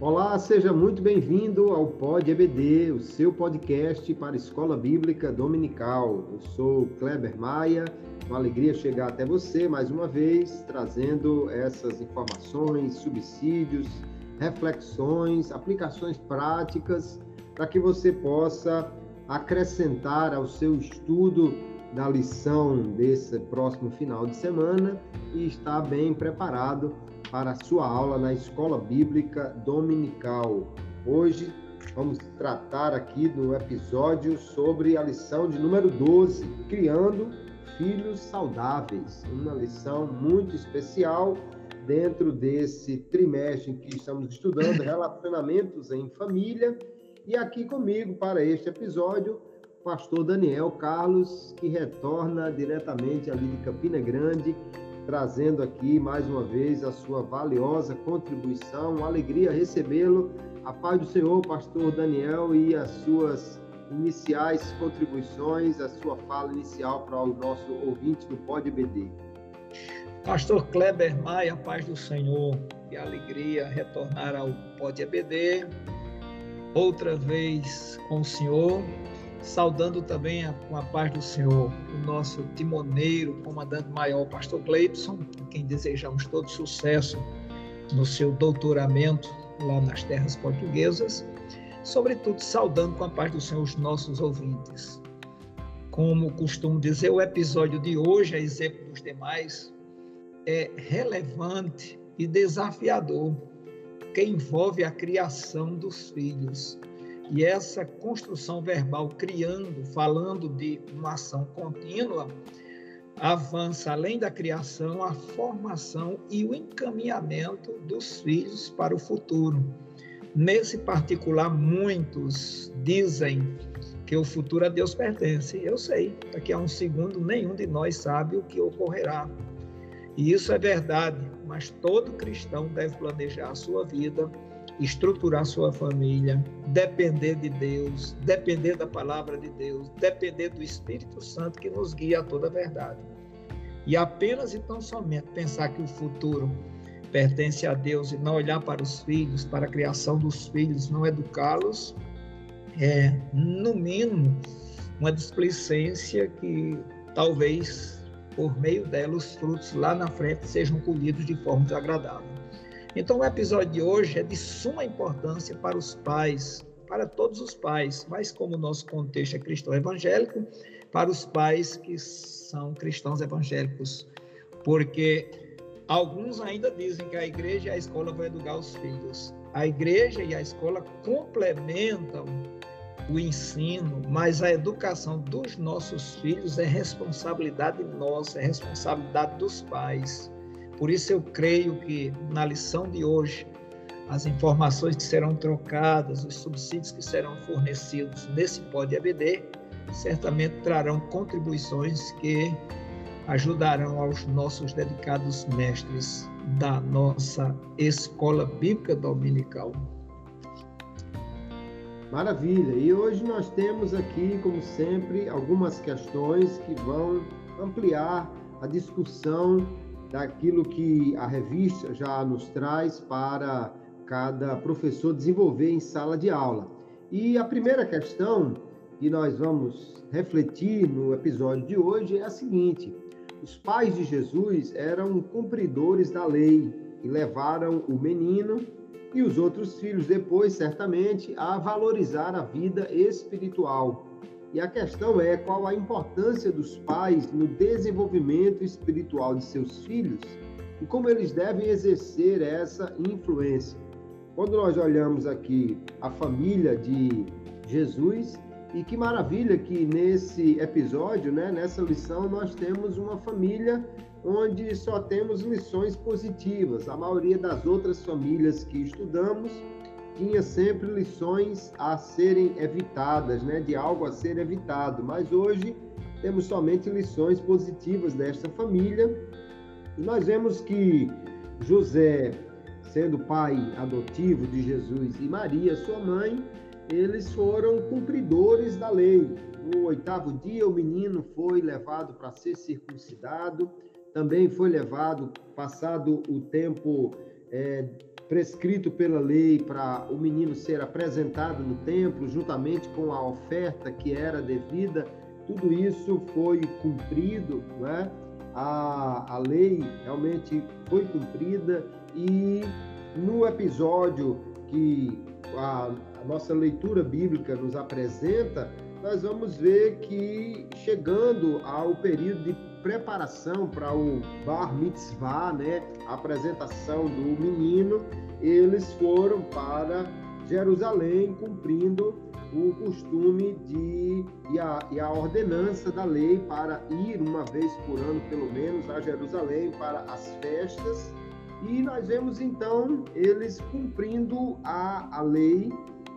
Olá, seja muito bem-vindo ao Pod EBD, o seu podcast para Escola Bíblica Dominical. Eu sou Kleber Maia, uma alegria chegar até você mais uma vez, trazendo essas informações, subsídios, reflexões, aplicações práticas para que você possa acrescentar ao seu estudo da lição desse próximo final de semana e estar bem preparado para a sua aula na Escola Bíblica Dominical. Hoje vamos tratar aqui no episódio sobre a lição de número 12, Criando Filhos Saudáveis. Uma lição muito especial dentro desse trimestre em que estamos estudando relacionamentos em família. E aqui comigo para este episódio, o pastor Daniel Carlos, que retorna diretamente ali de Campina Grande trazendo aqui mais uma vez a sua valiosa contribuição. Uma alegria recebê-lo. A paz do Senhor, pastor Daniel, e as suas iniciais contribuições, a sua fala inicial para o nosso ouvinte do Pode BD. Pastor Kleber Maia, paz do Senhor, que alegria retornar ao Pode EBD, outra vez com o Senhor, saudando também a, com a paz do Senhor o nosso timoneiro, comandante maior, pastor Gleibson, a quem desejamos todo sucesso no seu doutoramento lá nas terras portuguesas, sobretudo saudando com a paz do Senhor os nossos ouvintes. Como costumo dizer, o episódio de hoje, a exemplo dos demais, é relevante e desafiador, que envolve a criação dos filhos e essa construção verbal, criando, falando de uma ação contínua, avança além da criação, a formação e o encaminhamento dos filhos para o futuro. Nesse particular, muitos dizem que o futuro a Deus pertence. Eu sei, daqui a um segundo nenhum de nós sabe o que ocorrerá. E isso é verdade, mas todo cristão deve planejar a sua vida estruturar sua família, depender de Deus, depender da palavra de Deus, depender do Espírito Santo que nos guia a toda a verdade. E apenas e tão somente pensar que o futuro pertence a Deus e não olhar para os filhos, para a criação dos filhos, não educá-los, é, no mínimo, uma displicência que talvez por meio dela os frutos lá na frente sejam colhidos de forma desagradável. Então, o episódio de hoje é de suma importância para os pais, para todos os pais, mas como o nosso contexto é cristão evangélico, para os pais que são cristãos evangélicos, porque alguns ainda dizem que a igreja e a escola vão educar os filhos. A igreja e a escola complementam o ensino, mas a educação dos nossos filhos é responsabilidade nossa, é responsabilidade dos pais. Por isso eu creio que na lição de hoje, as informações que serão trocadas, os subsídios que serão fornecidos nesse Pod EBD, certamente trarão contribuições que ajudarão aos nossos dedicados mestres da nossa Escola Bíblica Dominical. Maravilha! E hoje nós temos aqui, como sempre, algumas questões que vão ampliar a discussão daquilo que a revista já nos traz para cada professor desenvolver em sala de aula. E a primeira questão que nós vamos refletir no episódio de hoje é a seguinte: os pais de Jesus eram cumpridores da lei e levaram o menino e os outros filhos depois, certamente, a valorizar a vida espiritual. E a questão é qual a importância dos pais no desenvolvimento espiritual de seus filhos e como eles devem exercer essa influência. Quando nós olhamos aqui a família de Jesus, e que maravilha que nesse episódio, né, nessa lição, nós temos uma família onde só temos lições positivas. A maioria das outras famílias que estudamos tinha sempre lições a serem evitadas, né, de algo a ser evitado, mas hoje temos somente lições positivas desta família. E nós vemos que José, sendo pai adotivo de Jesus e Maria, sua mãe, eles foram cumpridores da lei. No oitavo dia, o menino foi levado para ser circuncidado, também foi levado, passado o tempo é, prescrito pela lei para o menino ser apresentado no templo, juntamente com a oferta que era devida, tudo isso foi cumprido, né? a, a lei realmente foi cumprida e no episódio que a, a nossa leitura bíblica nos apresenta, nós vamos ver que chegando ao período de preparação para o bar mitzvah, né, a apresentação do menino, eles foram para Jerusalém cumprindo o costume de e a, e a ordenança da lei para ir uma vez por ano, pelo menos, a Jerusalém para as festas. E nós vemos então eles cumprindo a, a lei.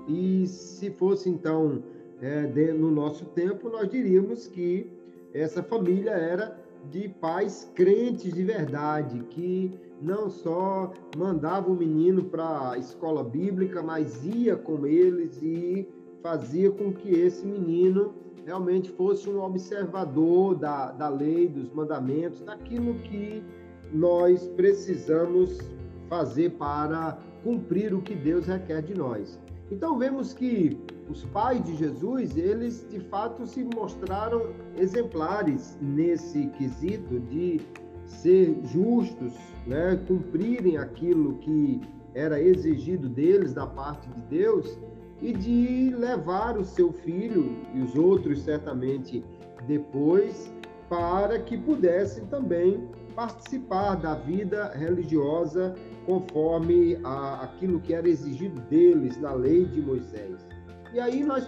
E se fosse então é, de, no nosso tempo, nós diríamos que essa família era de pais crentes de verdade, que não só mandava o menino para a escola bíblica, mas ia com eles e fazia com que esse menino realmente fosse um observador da, da lei, dos mandamentos, daquilo que nós precisamos fazer para cumprir o que Deus requer de nós. Então vemos que os pais de Jesus, eles de fato se mostraram exemplares nesse quesito de ser justos, né, cumprirem aquilo que era exigido deles da parte de Deus e de levar o seu filho e os outros certamente depois para que pudessem também participar da vida religiosa conforme a, aquilo que era exigido deles na lei de Moisés. E aí nós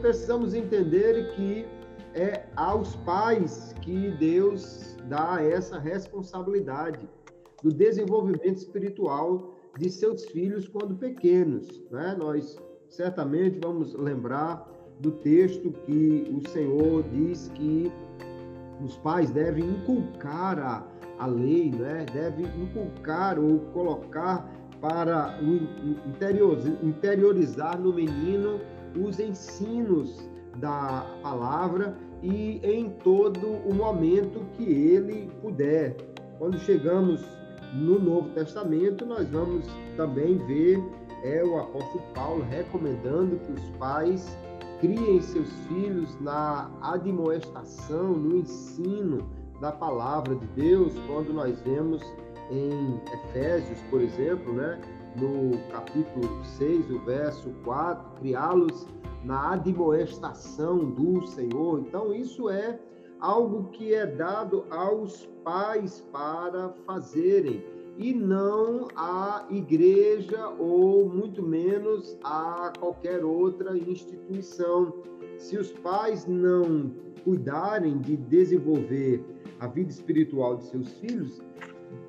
precisamos entender que é aos pais que Deus dá essa responsabilidade do desenvolvimento espiritual de seus filhos quando pequenos. Né? Nós certamente vamos lembrar do texto que o Senhor diz que os pais devem inculcar a, a lei, né? devem inculcar ou colocar para interiorizar no menino os ensinos da palavra e em todo o momento que ele puder. Quando chegamos no Novo Testamento, nós vamos também ver é o apóstolo Paulo recomendando que os pais criem seus filhos na admoestação, no ensino da palavra de Deus, quando nós vemos em Efésios, por exemplo, né, no capítulo 6, o verso 4, criá-los na admoestação do Senhor. Então, isso é algo que é dado aos pais para fazerem e não à igreja ou muito menos a qualquer outra instituição. Se os pais não cuidarem de desenvolver a vida espiritual de seus filhos,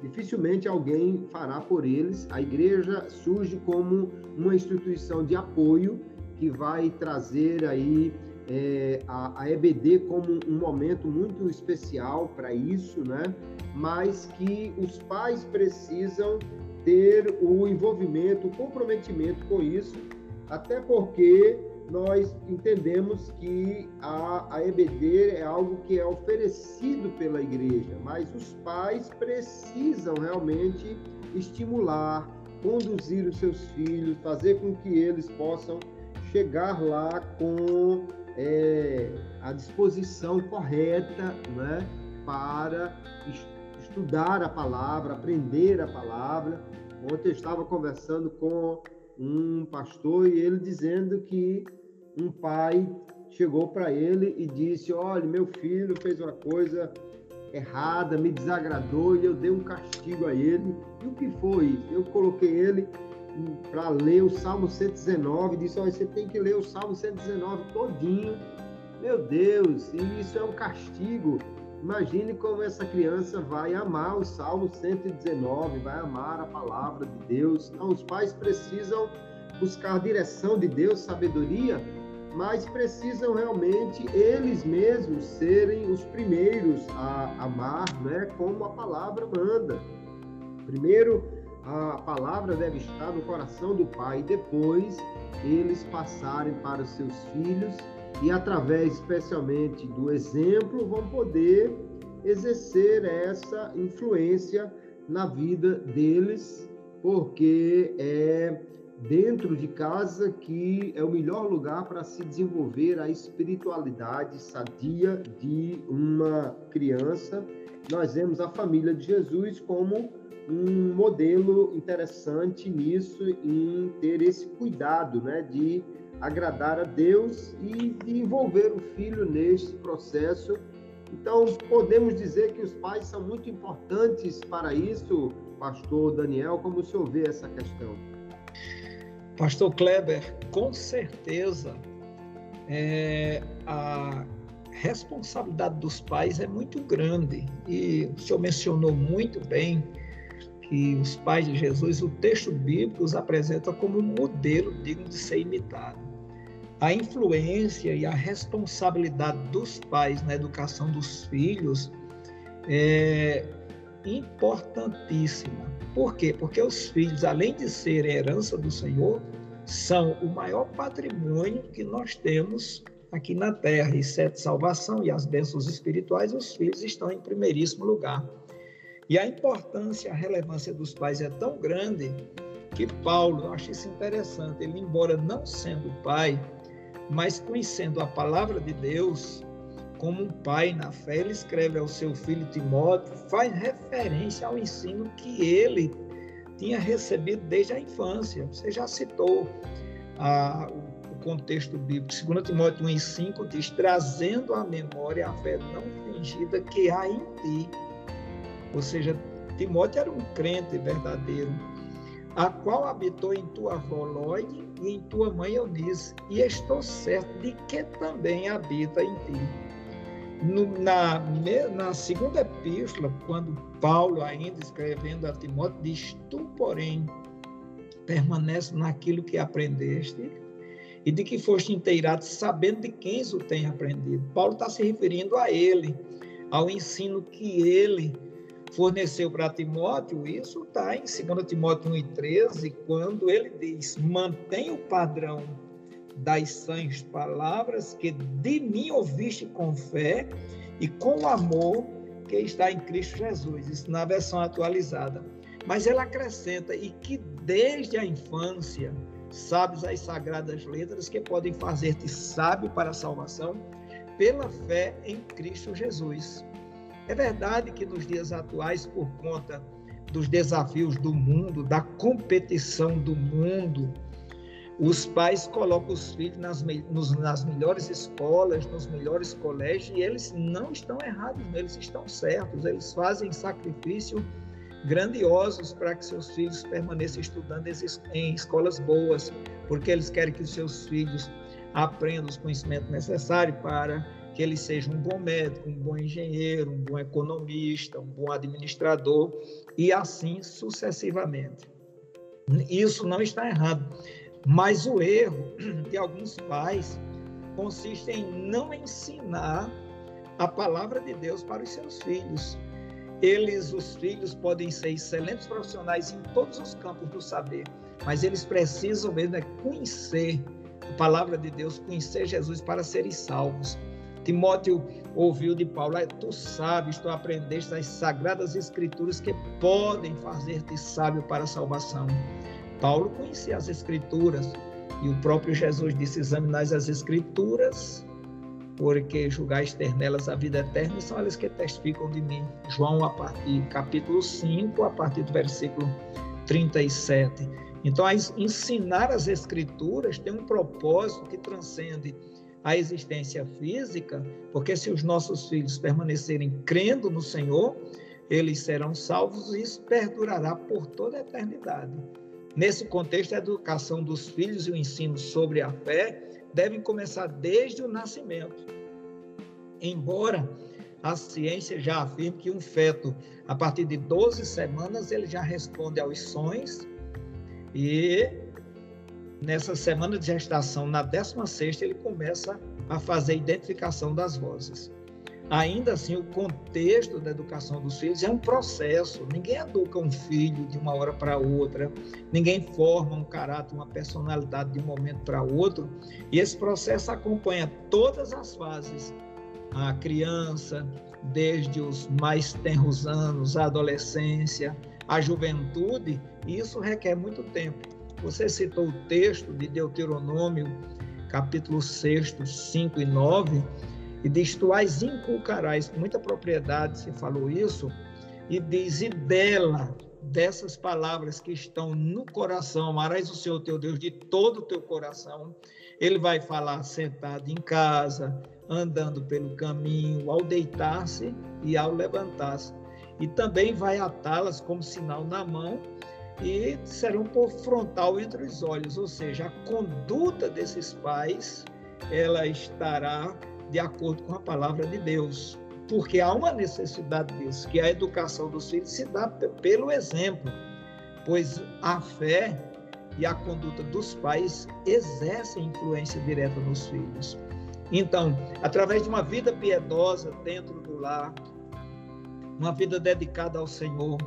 dificilmente alguém fará por eles. A igreja surge como uma instituição de apoio que vai trazer aí é, a, a, EBD como um momento muito especial para isso, né? Mas que os pais precisam ter o envolvimento, o comprometimento com isso, até porque nós entendemos que a, a EBD é algo que é oferecido pela igreja, mas os pais precisam realmente estimular, conduzir os seus filhos, fazer com que eles possam chegar lá com é, a disposição correta né, para estudar a palavra, aprender a palavra. Ontem eu estava conversando com um pastor e ele dizendo que um pai chegou para ele e disse: Olha, meu filho fez uma coisa errada, me desagradou e eu dei um castigo a ele. E o que foi? Eu coloquei ele para ler o Salmo 119, disse, olha, você tem que ler o Salmo 119 todinho. Meu Deus, e isso é um castigo. Imagine como essa criança vai amar o Salmo 119, vai amar a palavra de Deus. Então, os pais precisam buscar a direção de Deus, sabedoria, mas precisam realmente eles mesmos serem os primeiros a amar, né, como a palavra manda. Primeiro, a palavra deve estar no coração do pai, depois eles passarem para os seus filhos e através especialmente do exemplo vão poder exercer essa influência na vida deles porque é dentro de casa que é o melhor lugar para se desenvolver a espiritualidade sadia de uma criança. Nós vemos a família de Jesus como um modelo interessante nisso, em ter esse cuidado, né, de agradar a Deus e de envolver o filho nesse processo. Então, podemos dizer que os pais são muito importantes para isso, pastor Daniel, como o senhor vê essa questão? Pastor Kleber, com certeza é, a responsabilidade dos pais é muito grande e o senhor mencionou muito bem que os pais de Jesus, o texto bíblico os apresenta como um modelo digno de ser imitado. A influência e a responsabilidade dos pais na educação dos filhos é importantíssima. Por quê? Porque os filhos, além de serem herança do Senhor, são o maior patrimônio que nós temos aqui na terra. E sete salvação e as bênçãos espirituais, os filhos estão em primeiríssimo lugar. E a importância, a relevância dos pais é tão grande que Paulo, eu acho isso interessante, ele, embora não sendo pai, mas conhecendo a palavra de Deus, como um pai na fé, ele escreve ao seu filho Timóteo, faz referência ao ensino que ele tinha recebido desde a infância. Você já citou a, o, o contexto bíblico. 2 Timóteo 1,5 diz: trazendo à memória a fé não fingida que há em ti. Ou seja, Timóteo era um crente verdadeiro, a qual habitou em tua avó e em tua mãe Eunice, e estou certo de que também habita em ti no, na, na segunda epístola, quando Paulo, ainda escrevendo a Timóteo, diz: Tu, porém, permanece naquilo que aprendeste e de que foste inteirado, sabendo de quem o tem aprendido. Paulo está se referindo a ele, ao ensino que ele forneceu para Timóteo. Isso está em 2 Timóteo 1,13, quando ele diz: Mantém o padrão das sãs palavras que de mim ouviste com fé e com o amor que está em Cristo Jesus. Isso na versão atualizada. Mas ele acrescenta, e que desde a infância sabes as sagradas letras que podem fazer-te sábio para a salvação pela fé em Cristo Jesus. É verdade que nos dias atuais, por conta dos desafios do mundo, da competição do mundo, os pais colocam os filhos nas, nos, nas melhores escolas, nos melhores colégios, e eles não estão errados, eles estão certos. Eles fazem sacrifício grandiosos para que seus filhos permaneçam estudando em escolas boas, porque eles querem que os seus filhos aprendam os conhecimentos necessários para que ele seja um bom médico, um bom engenheiro, um bom economista, um bom administrador e assim sucessivamente. Isso não está errado. Mas o erro de alguns pais consiste em não ensinar a palavra de Deus para os seus filhos. Eles, os filhos, podem ser excelentes profissionais em todos os campos do saber, mas eles precisam mesmo é conhecer a palavra de Deus, conhecer Jesus para serem salvos. Timóteo ouviu de Paulo: Tu sabes, tu aprendeste as sagradas escrituras que podem fazer-te sábio para a salvação. Paulo conhecia as Escrituras e o próprio Jesus disse: examinais as Escrituras, porque julgais ter nelas a vida eterna e são elas que testificam de mim. João, a partir capítulo 5, a partir do versículo 37. Então, ensinar as Escrituras tem um propósito que transcende a existência física, porque se os nossos filhos permanecerem crendo no Senhor, eles serão salvos e isso perdurará por toda a eternidade. Nesse contexto, a educação dos filhos e o ensino sobre a fé devem começar desde o nascimento. Embora a ciência já afirme que um feto, a partir de 12 semanas, ele já responde aos sonhos e nessa semana de gestação, na 16ª, ele começa a fazer a identificação das vozes. Ainda assim, o contexto da educação dos filhos é um processo. Ninguém educa um filho de uma hora para outra, ninguém forma um caráter, uma personalidade de um momento para outro. E esse processo acompanha todas as fases. A criança, desde os mais tenros anos, a adolescência, a juventude, e isso requer muito tempo. Você citou o texto de Deuteronômio, capítulo 6, 5 e 9, e diz: Tu as inculcarás, com muita propriedade se falou isso, e diz: E dela, dessas palavras que estão no coração, amarás o Senhor teu Deus de todo o teu coração. Ele vai falar sentado em casa, andando pelo caminho, ao deitar-se e ao levantar-se. E também vai atá-las como sinal na mão e serão por frontal entre os olhos, ou seja, a conduta desses pais ela estará de acordo com a palavra de Deus, porque há uma necessidade disso, que a educação dos filhos se dá pelo exemplo, pois a fé e a conduta dos pais exercem influência direta nos filhos. Então, através de uma vida piedosa dentro do lar, uma vida dedicada ao Senhor,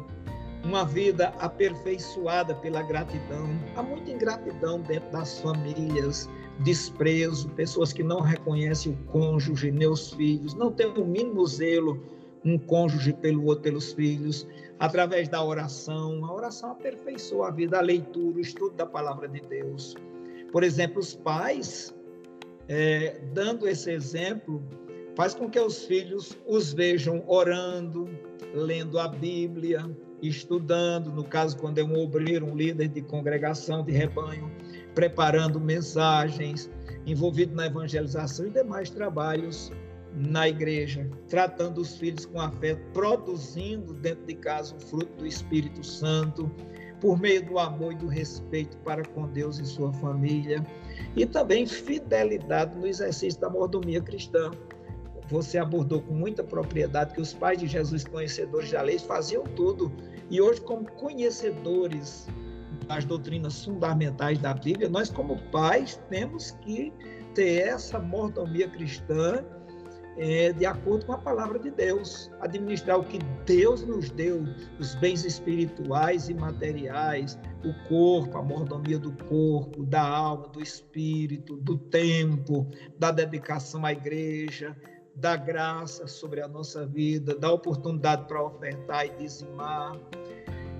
uma vida aperfeiçoada pela gratidão. Há muita ingratidão dentro das famílias, desprezo, pessoas que não reconhecem o cônjuge, nem os filhos, não têm o mínimo zelo um cônjuge pelo outro, pelos filhos, através da oração. A oração aperfeiçoa a vida, a leitura, o estudo da palavra de Deus. Por exemplo, os pais, é, dando esse exemplo, faz com que os filhos os vejam orando, lendo a Bíblia, estudando, no caso, quando é um obreiro, um líder de congregação, de rebanho, preparando mensagens, envolvido na evangelização e demais trabalhos na igreja, tratando os filhos com afeto, produzindo dentro de casa o fruto do Espírito Santo, por meio do amor e do respeito para com Deus e sua família, e também fidelidade no exercício da mordomia cristã. Você abordou com muita propriedade que os pais de Jesus, conhecedores da lei, faziam tudo e hoje, como conhecedores das doutrinas fundamentais da Bíblia, nós, como pais, temos que ter essa mordomia cristã é, de acordo com a palavra de Deus, administrar o que Deus nos deu, os bens espirituais e materiais, o corpo, a mordomia do corpo, da alma, do espírito, do tempo, da dedicação à igreja, da graça sobre a nossa vida, da oportunidade para ofertar e dizimar.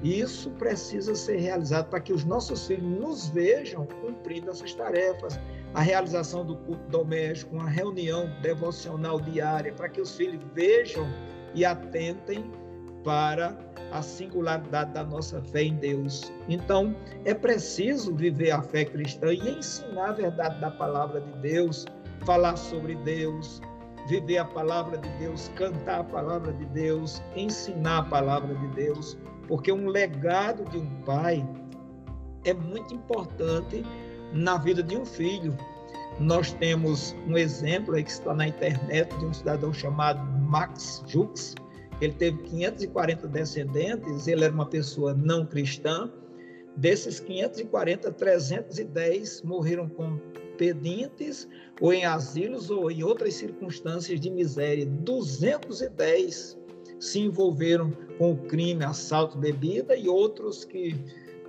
Isso precisa ser realizado para que os nossos filhos nos vejam cumprindo essas tarefas. A realização do culto doméstico, uma reunião devocional diária, para que os filhos vejam e atentem para a singularidade da nossa fé em Deus. Então, é preciso viver a fé cristã e ensinar a verdade da palavra de Deus, falar sobre Deus, viver a palavra de Deus, cantar a palavra de Deus, ensinar a palavra de Deus, porque um legado de um pai é muito importante na vida de um filho. Nós temos um exemplo aí que está na internet de um cidadão chamado Max Jux. Ele teve 540 descendentes, ele era uma pessoa não cristã. Desses 540, 310 morreram com pedintes ou em asilos ou em outras circunstâncias de miséria. 210 se envolveram com o crime, assalto, bebida e outros que,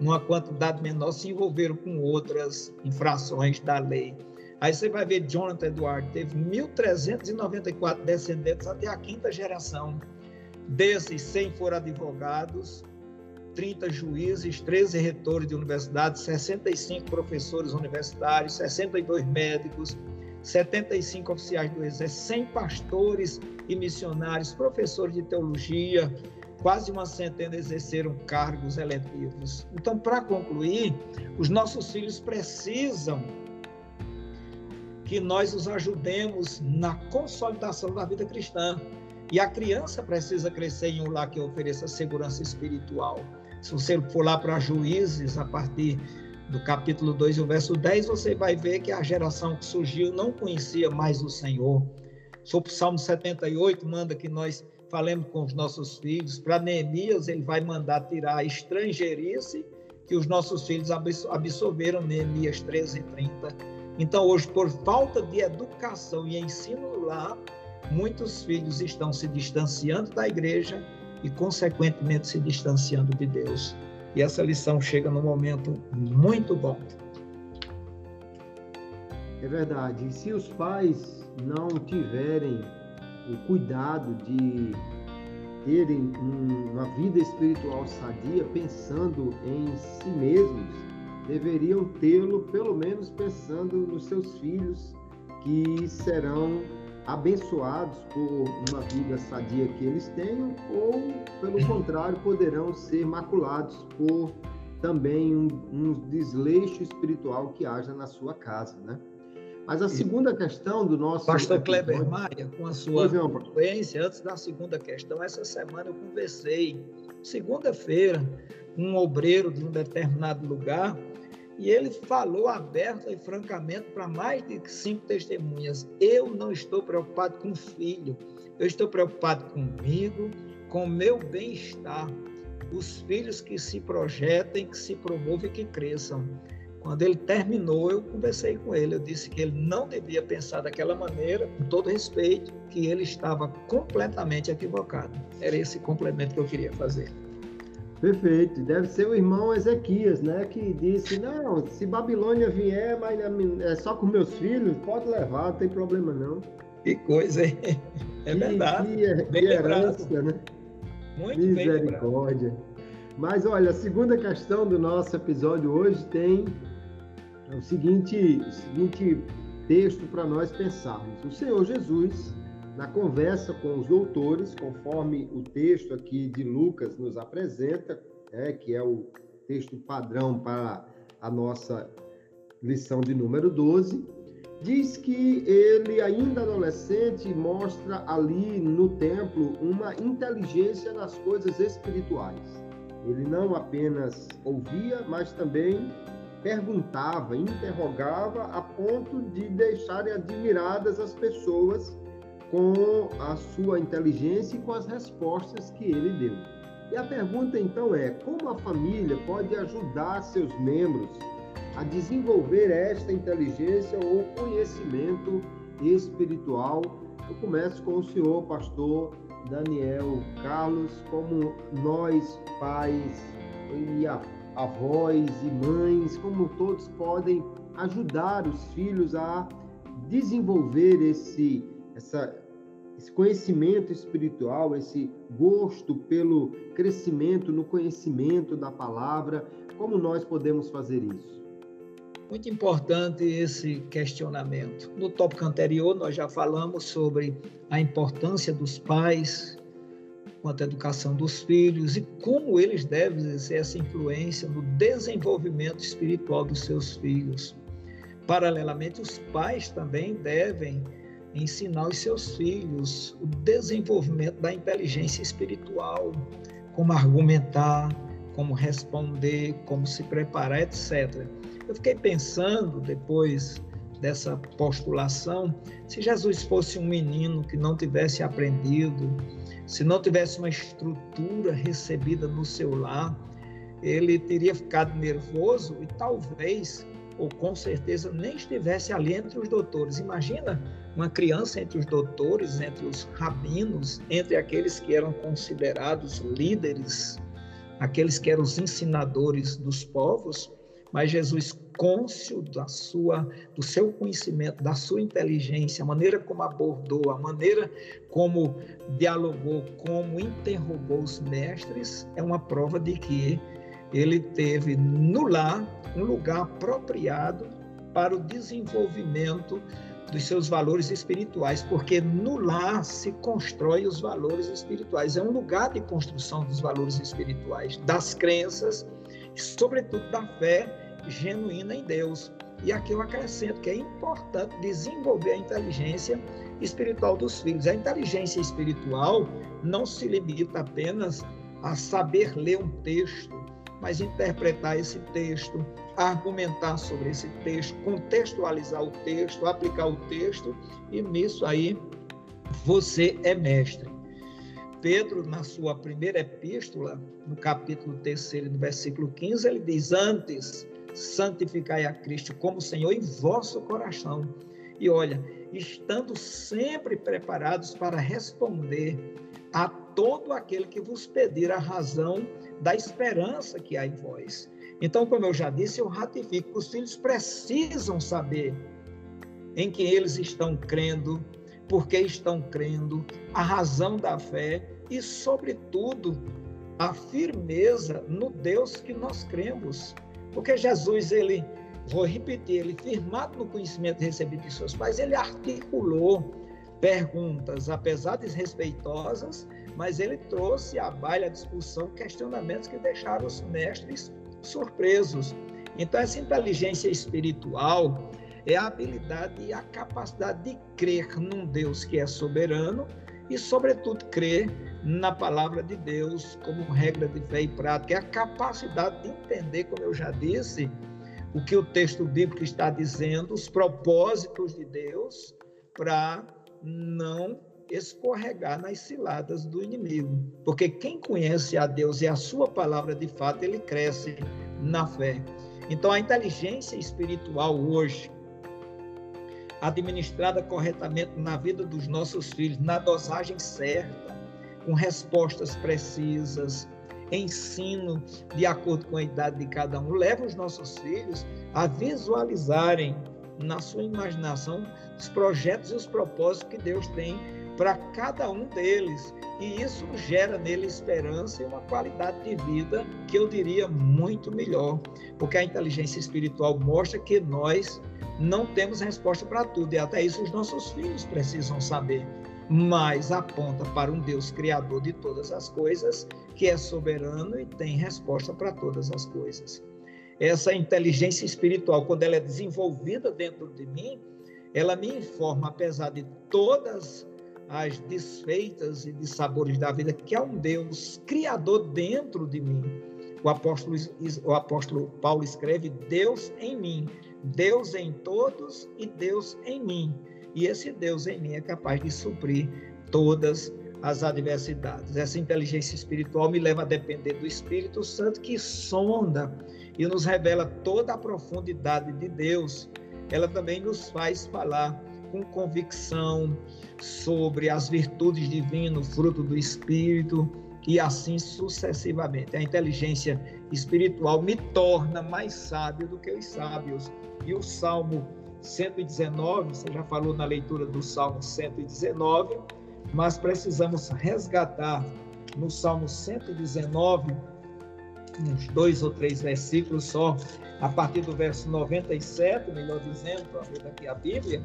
numa quantidade menor, se envolveram com outras infrações da lei. Aí você vai ver Jonathan Edward teve 1.394 descendentes até a quinta geração. Desses, 100 foram advogados, 30 juízes, 13 retores de universidades, 65 professores universitários, 62 médicos, 75 oficiais do Exército, 100 pastores e missionários, professores de teologia, quase uma centena exerceram cargos eletivos. Então, para concluir, os nossos filhos precisam que nós os ajudemos na consolidação da vida cristã. E a criança precisa crescer em um lar que ofereça segurança espiritual. Se você for lá para Juízes, a partir do capítulo 2, o verso 10, você vai ver que a geração que surgiu não conhecia mais o Senhor. Sobre o Salmo 78, manda que nós falemos com os nossos filhos. Para Neemias, ele vai mandar tirar a estrangeirice que os nossos filhos absorveram, Neemias 13 e 30. Então, hoje, por falta de educação e ensino lá, muitos filhos estão se distanciando da igreja e, consequentemente, se distanciando de Deus. E essa lição chega num momento muito bom. É verdade. E se os pais não tiverem o cuidado de terem uma vida espiritual sadia, pensando em si mesmos, deveriam tê-lo pelo menos pensando nos seus filhos que serão abençoados por uma vida sadia que eles tenham, ou, pelo contrário, poderão ser maculados por também um, um desleixo espiritual que haja na sua casa, né? Mas a segunda questão do nosso. Pastor Kleber Maia, com a sua influência, antes da segunda questão, essa semana eu conversei, segunda-feira, com um obreiro de um determinado lugar, e ele falou aberta e francamente para mais de cinco testemunhas: Eu não estou preocupado com o filho, eu estou preocupado comigo, com o meu bem-estar. Os filhos que se projetem, que se promovam e que cresçam. Quando ele terminou, eu conversei com ele. Eu disse que ele não devia pensar daquela maneira, com todo respeito, que ele estava completamente equivocado. Era esse complemento que eu queria fazer. Perfeito. Deve ser o irmão Ezequias, né? Que disse: Não, se Babilônia vier, mas é só com meus filhos, pode levar, não tem problema não. Que coisa, hein? É verdade. Que, que herança, né? Muito Misericórdia. Mas olha, a segunda questão do nosso episódio hoje tem o seguinte, o seguinte texto para nós pensarmos. O Senhor Jesus, na conversa com os doutores, conforme o texto aqui de Lucas nos apresenta, é, que é o texto padrão para a nossa lição de número 12, diz que ele, ainda adolescente, mostra ali no templo uma inteligência nas coisas espirituais. Ele não apenas ouvia, mas também perguntava, interrogava, a ponto de deixarem admiradas as pessoas com a sua inteligência e com as respostas que ele deu. E a pergunta então é: como a família pode ajudar seus membros a desenvolver esta inteligência ou conhecimento espiritual? Eu começo com o senhor, pastor Daniel Carlos, como nós, pais e avós e mães, como todos podem ajudar os filhos a desenvolver esse, essa, esse conhecimento espiritual, esse gosto pelo crescimento no conhecimento da palavra, como nós podemos fazer isso? Muito importante esse questionamento. No tópico anterior, nós já falamos sobre a importância dos pais quanto à educação dos filhos e como eles devem exercer essa influência no desenvolvimento espiritual dos seus filhos. Paralelamente, os pais também devem ensinar os seus filhos o desenvolvimento da inteligência espiritual, como argumentar, como responder, como se preparar, etc. Eu fiquei pensando depois dessa postulação, se Jesus fosse um menino que não tivesse aprendido, se não tivesse uma estrutura recebida no seu lar, ele teria ficado nervoso e talvez, ou com certeza, nem estivesse ali entre os doutores. Imagina uma criança entre os doutores, entre os rabinos, entre aqueles que eram considerados líderes, aqueles que eram os ensinadores dos povos mas Jesus cônscio da sua, do seu conhecimento, da sua inteligência, a maneira como abordou, a maneira como dialogou, como interrogou os mestres, é uma prova de que ele teve no lar um lugar apropriado para o desenvolvimento dos seus valores espirituais, porque no lar se constrói os valores espirituais. É um lugar de construção dos valores espirituais, das crenças, sobretudo da fé genuína em Deus. E aqui eu acrescento que é importante desenvolver a inteligência espiritual dos filhos. A inteligência espiritual não se limita apenas a saber ler um texto, mas interpretar esse texto, argumentar sobre esse texto, contextualizar o texto, aplicar o texto, e nisso aí você é mestre. Pedro, na sua primeira epístola, no capítulo 3, no versículo 15, ele diz: Antes santificai a Cristo como Senhor em vosso coração. E olha, estando sempre preparados para responder a todo aquele que vos pedir a razão da esperança que há em vós. Então, como eu já disse, eu ratifico os filhos precisam saber em que eles estão crendo, por que estão crendo, a razão da fé e, sobretudo, a firmeza no Deus que nós cremos. Porque Jesus, ele, vou repetir, ele firmado no conhecimento recebido de seus pais, ele articulou perguntas, apesar desrespeitosas, mas ele trouxe à baila, à discussão, questionamentos que deixaram os mestres surpresos. Então, essa inteligência espiritual é a habilidade e a capacidade de crer num Deus que é soberano e, sobretudo, crer na palavra de Deus como regra de fé e prática. É a capacidade de entender, como eu já disse, o que o texto bíblico está dizendo, os propósitos de Deus, para não escorregar nas ciladas do inimigo. Porque quem conhece a Deus e a sua palavra de fato, ele cresce na fé. Então a inteligência espiritual hoje, administrada corretamente na vida dos nossos filhos, na dosagem certa, com respostas precisas, ensino de acordo com a idade de cada um, leva os nossos filhos a visualizarem na sua imaginação os projetos e os propósitos que Deus tem para cada um deles. E isso gera nele esperança e uma qualidade de vida que eu diria muito melhor, porque a inteligência espiritual mostra que nós não temos resposta para tudo, e até isso os nossos filhos precisam saber. Mas aponta para um Deus criador de todas as coisas, que é soberano e tem resposta para todas as coisas. Essa inteligência espiritual, quando ela é desenvolvida dentro de mim, ela me informa, apesar de todas as desfeitas e dissabores da vida, que há um Deus criador dentro de mim. O apóstolo, o apóstolo Paulo escreve: Deus em mim, Deus em todos e Deus em mim. E esse Deus em mim é capaz de suprir todas as adversidades. Essa inteligência espiritual me leva a depender do Espírito Santo que sonda e nos revela toda a profundidade de Deus ela também nos faz falar com convicção sobre as virtudes divinas, fruto do Espírito, e assim sucessivamente. A inteligência espiritual me torna mais sábio do que os sábios. E o Salmo 119, você já falou na leitura do Salmo 119, mas precisamos resgatar no Salmo 119 uns dois ou três versículos só, a partir do verso 97, melhor dizendo, para ver aqui a Bíblia,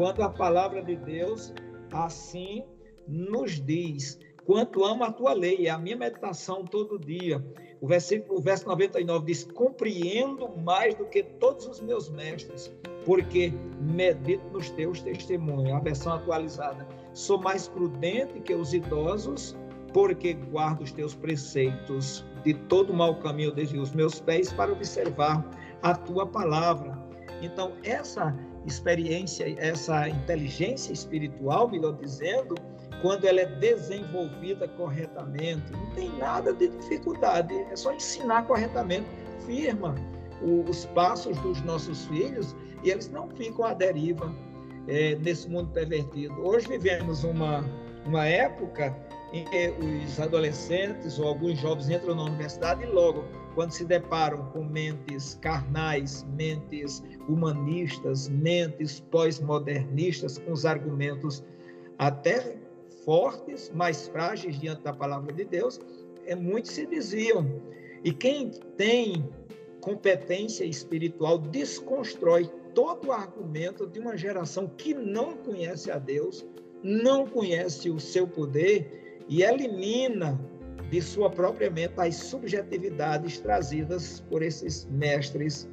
quando a palavra de Deus assim nos diz: Quanto amo a tua lei, é a minha meditação todo dia. O, versículo, o verso 99 diz: Compreendo mais do que todos os meus mestres, porque medito nos teus testemunhos. A versão atualizada. Sou mais prudente que os idosos, porque guardo os teus preceitos de todo mau caminho desde os meus pés para observar a tua palavra. Então, essa experiência, essa inteligência espiritual, melhor dizendo, quando ela é desenvolvida corretamente, não tem nada de dificuldade, é só ensinar corretamente, firma os passos dos nossos filhos e eles não ficam à deriva é, nesse mundo pervertido. Hoje vivemos uma, uma época em que os adolescentes ou alguns jovens entram na universidade e logo, quando se deparam com mentes carnais, mentes humanistas, mentes pós-modernistas, com os argumentos até fortes, mais frágeis diante da palavra de Deus, é, muitos se diziam. E quem tem competência espiritual desconstrói todo o argumento de uma geração que não conhece a Deus, não conhece o seu poder e elimina de sua própria mente as subjetividades trazidas por esses mestres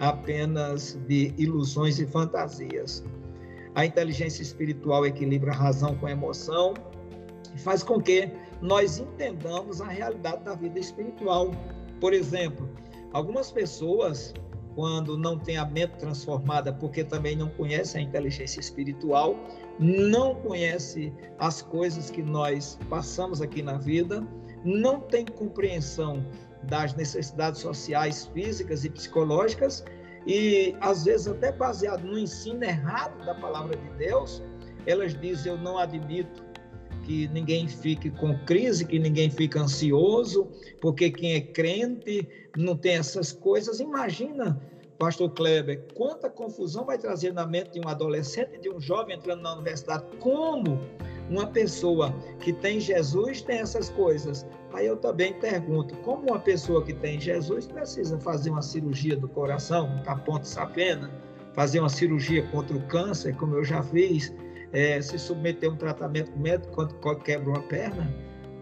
apenas de ilusões e fantasias. A inteligência espiritual equilibra a razão com a emoção e faz com que nós entendamos a realidade da vida espiritual. Por exemplo, algumas pessoas, quando não têm a mente transformada, porque também não conhecem a inteligência espiritual, não conhece as coisas que nós passamos aqui na vida, não tem compreensão das necessidades sociais, físicas e psicológicas, e às vezes até baseado no ensino errado da palavra de Deus, elas dizem: Eu não admito que ninguém fique com crise, que ninguém fique ansioso, porque quem é crente não tem essas coisas. Imagina Pastor Kleber, quanta confusão vai trazer na mente de um adolescente, de um jovem entrando na universidade? Como uma pessoa que tem Jesus tem essas coisas. Aí eu também pergunto, como uma pessoa que tem Jesus precisa fazer uma cirurgia do coração, a ponte sapena, fazer uma cirurgia contra o câncer, como eu já fiz, é, se submeter a um tratamento médico quando quebra uma perna?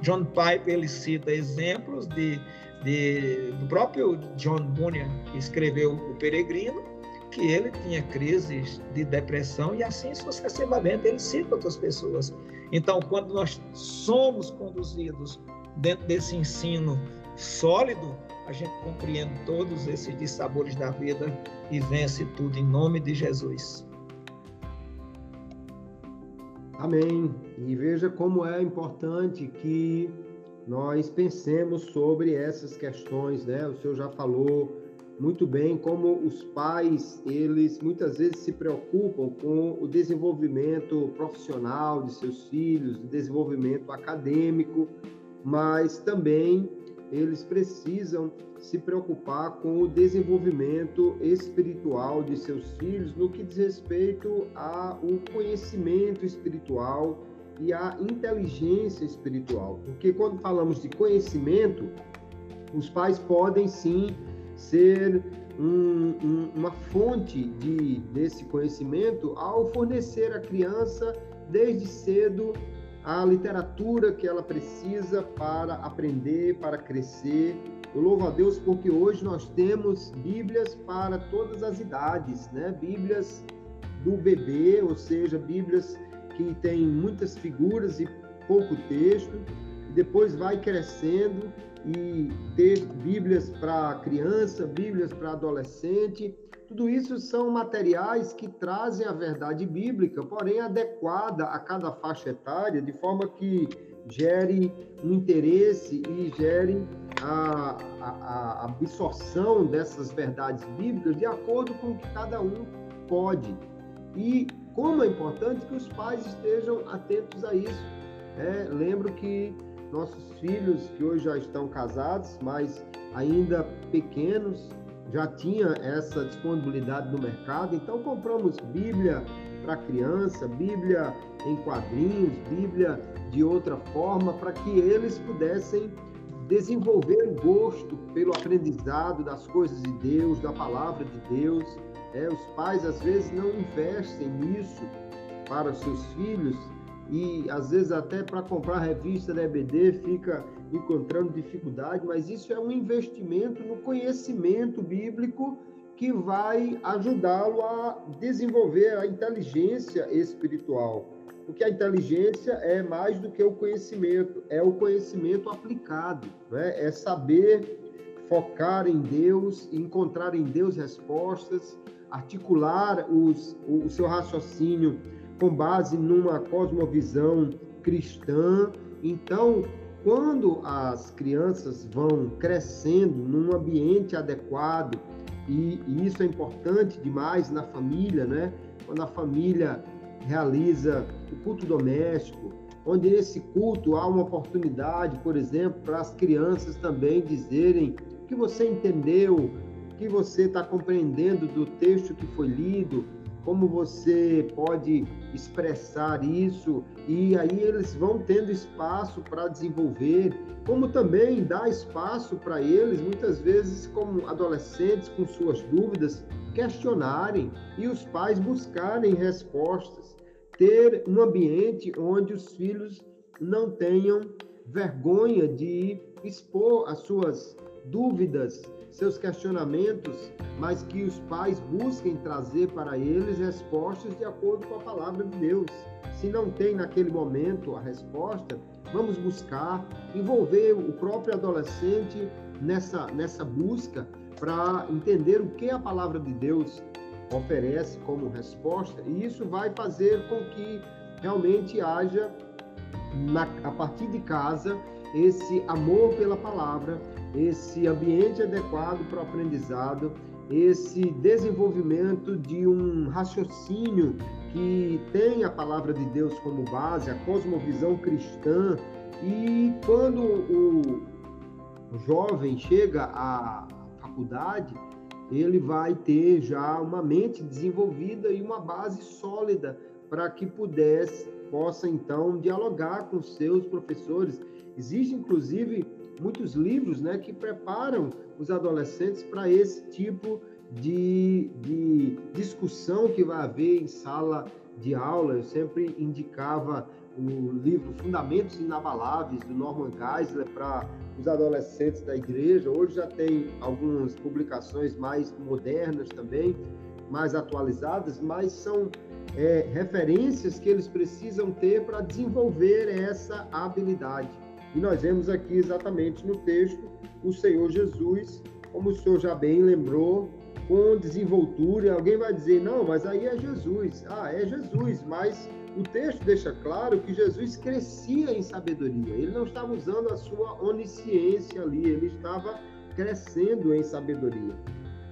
John Piper ele cita exemplos de, de, do próprio John Bunyan, que escreveu O Peregrino, que ele tinha crises de depressão e assim sucessivamente ele cita outras pessoas. Então, quando nós somos conduzidos dentro desse ensino sólido, a gente compreende todos esses dissabores da vida e vence tudo em nome de Jesus. Amém. E veja como é importante que nós pensemos sobre essas questões, né? O senhor já falou muito bem como os pais, eles muitas vezes se preocupam com o desenvolvimento profissional de seus filhos, desenvolvimento acadêmico, mas também eles precisam se preocupar com o desenvolvimento espiritual de seus filhos no que diz respeito ao conhecimento espiritual e à inteligência espiritual. Porque quando falamos de conhecimento, os pais podem sim ser um, um, uma fonte de, desse conhecimento ao fornecer à criança desde cedo a literatura que ela precisa para aprender, para crescer. Eu louvo a Deus porque hoje nós temos Bíblias para todas as idades, né? Bíblias do bebê, ou seja, Bíblias que têm muitas figuras e pouco texto, e depois vai crescendo e ter Bíblias para criança, Bíblias para adolescente. Tudo isso são materiais que trazem a verdade bíblica, porém adequada a cada faixa etária, de forma que gere um interesse e gere a, a, a absorção dessas verdades bíblicas de acordo com o que cada um pode. E como é importante que os pais estejam atentos a isso. É, lembro que nossos filhos, que hoje já estão casados, mas ainda pequenos, já tinha essa disponibilidade no mercado, então compramos Bíblia para criança, Bíblia em quadrinhos, Bíblia de outra forma, para que eles pudessem desenvolver o gosto pelo aprendizado das coisas de Deus, da palavra de Deus. É, os pais às vezes não investem nisso para os seus filhos e às vezes até para comprar revista da EBD fica encontrando dificuldade, mas isso é um investimento no conhecimento bíblico que vai ajudá-lo a desenvolver a inteligência espiritual. Porque a inteligência é mais do que o conhecimento, é o conhecimento aplicado, né? é saber focar em Deus, encontrar em Deus respostas, articular os, o seu raciocínio com base numa cosmovisão cristã. Então, quando as crianças vão crescendo num ambiente adequado, e, e, isso é importante demais na família, né? Quando a família realiza o culto doméstico, onde nesse culto há uma oportunidade, por exemplo, para as crianças também dizerem que você entendeu, que você está compreendendo do texto que foi lido, como você pode expressar isso, e aí eles vão tendo espaço para desenvolver, como também dá espaço para eles, muitas vezes, como adolescentes, com suas dúvidas, questionarem e os pais buscarem respostas. Ter um ambiente onde os filhos não tenham vergonha de expor as suas dúvidas, seus questionamentos, mas que os pais busquem trazer para eles respostas de acordo com a palavra de Deus. Se não tem naquele momento a resposta, vamos buscar, envolver o próprio adolescente nessa, nessa busca para entender o que a palavra de Deus oferece como resposta, e isso vai fazer com que realmente haja, na, a partir de casa, esse amor pela palavra, esse ambiente adequado para o aprendizado, esse desenvolvimento de um raciocínio que tem a palavra de Deus como base, a cosmovisão cristã, e quando o jovem chega à faculdade, ele vai ter já uma mente desenvolvida e uma base sólida para que pudesse possa então dialogar com seus professores. Existem inclusive muitos livros, né, que preparam os adolescentes para esse tipo de, de discussão que vai haver em sala de aula. Eu sempre indicava o livro Fundamentos Inabaláveis, do Norman Geisler, para os adolescentes da igreja. Hoje já tem algumas publicações mais modernas também, mais atualizadas, mas são é, referências que eles precisam ter para desenvolver essa habilidade. E nós vemos aqui exatamente no texto o Senhor Jesus, como o senhor já bem lembrou, com desenvoltura. Alguém vai dizer, não, mas aí é Jesus. Ah, é Jesus, mas o texto deixa claro que Jesus crescia em sabedoria. Ele não estava usando a sua onisciência ali, ele estava crescendo em sabedoria.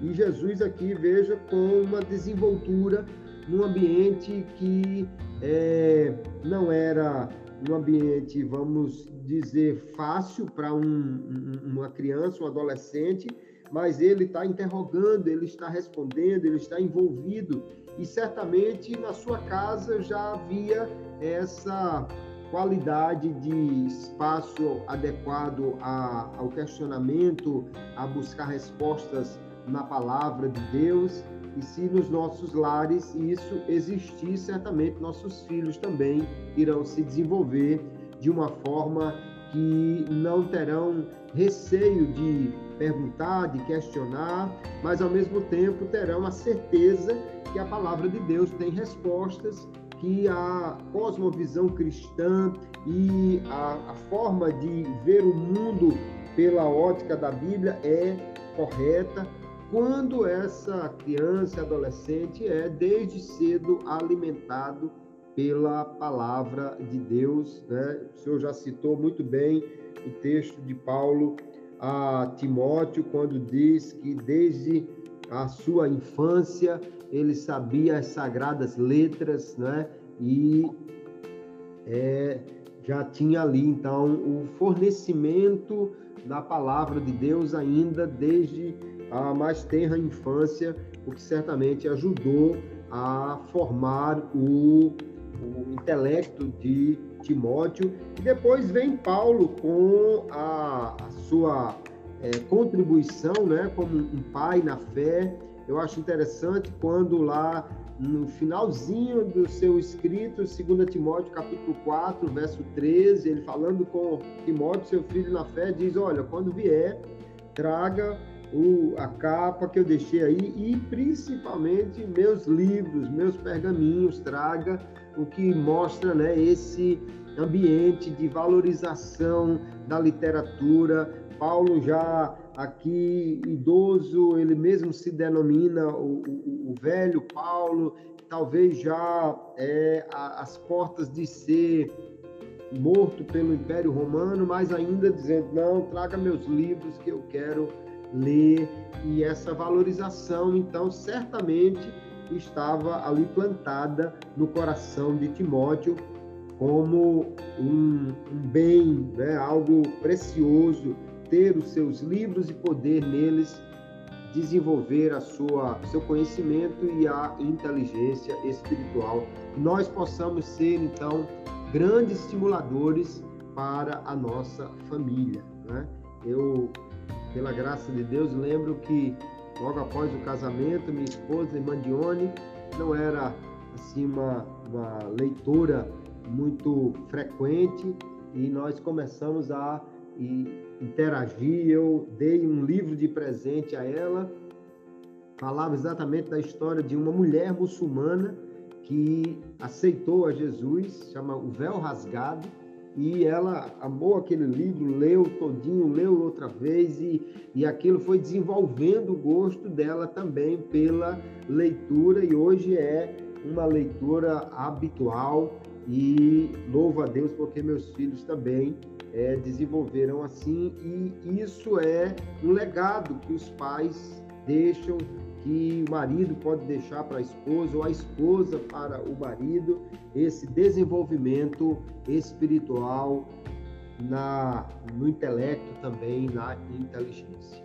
E Jesus aqui, veja, com uma desenvoltura num ambiente que é, não era um ambiente, vamos dizer, fácil para um, uma criança, um adolescente, mas ele está interrogando, ele está respondendo, ele está envolvido e certamente na sua casa já havia essa qualidade de espaço adequado a, ao questionamento, a buscar respostas na palavra de Deus. E se nos nossos lares isso existir, certamente nossos filhos também irão se desenvolver de uma forma que não terão receio de perguntar, de questionar, mas ao mesmo tempo terão a certeza que a palavra de Deus tem respostas, que a cosmovisão cristã e a, a forma de ver o mundo pela ótica da Bíblia é correta, quando essa criança, adolescente é desde cedo alimentado pela palavra de Deus. Né? O senhor já citou muito bem o texto de Paulo a Timóteo, quando diz que desde a sua infância ele sabia as sagradas letras, né? E é, já tinha ali então o fornecimento da palavra de Deus ainda desde a mais tenra infância, o que certamente ajudou a formar o, o intelecto de Timóteo. E depois vem Paulo com a, a sua é, contribuição, né, como um pai na fé. Eu acho interessante quando lá no finalzinho do seu escrito, 2 Timóteo capítulo 4, verso 13, ele falando com Timóteo, seu filho na fé, diz: Olha, quando vier, traga o, a capa que eu deixei aí e principalmente meus livros, meus pergaminhos, traga o que mostra né, esse ambiente de valorização da literatura. Paulo já aqui idoso, ele mesmo se denomina o, o, o velho Paulo, talvez já é as portas de ser morto pelo Império Romano, mas ainda dizendo não, traga meus livros que eu quero ler e essa valorização, então certamente estava ali plantada no coração de Timóteo como um, um bem, né, algo precioso, ter os seus livros e poder neles desenvolver a sua seu conhecimento e a inteligência espiritual. Nós possamos ser então grandes estimuladores para a nossa família. Né? Eu, pela graça de Deus, lembro que logo após o casamento, minha esposa, irmã Dione, não era assim uma, uma leitora muito frequente e nós começamos a interagir. Eu dei um livro de presente a ela, falava exatamente da história de uma mulher muçulmana que aceitou a Jesus, chama O Véu Rasgado, e ela amou aquele livro, leu todinho, leu outra vez e, e aquilo foi desenvolvendo o gosto dela também pela leitura e hoje é uma leitura habitual e louvo a Deus porque meus filhos também é, desenvolveram assim e isso é um legado que os pais deixam que o marido pode deixar para a esposa ou a esposa para o marido esse desenvolvimento espiritual na no intelecto também na inteligência.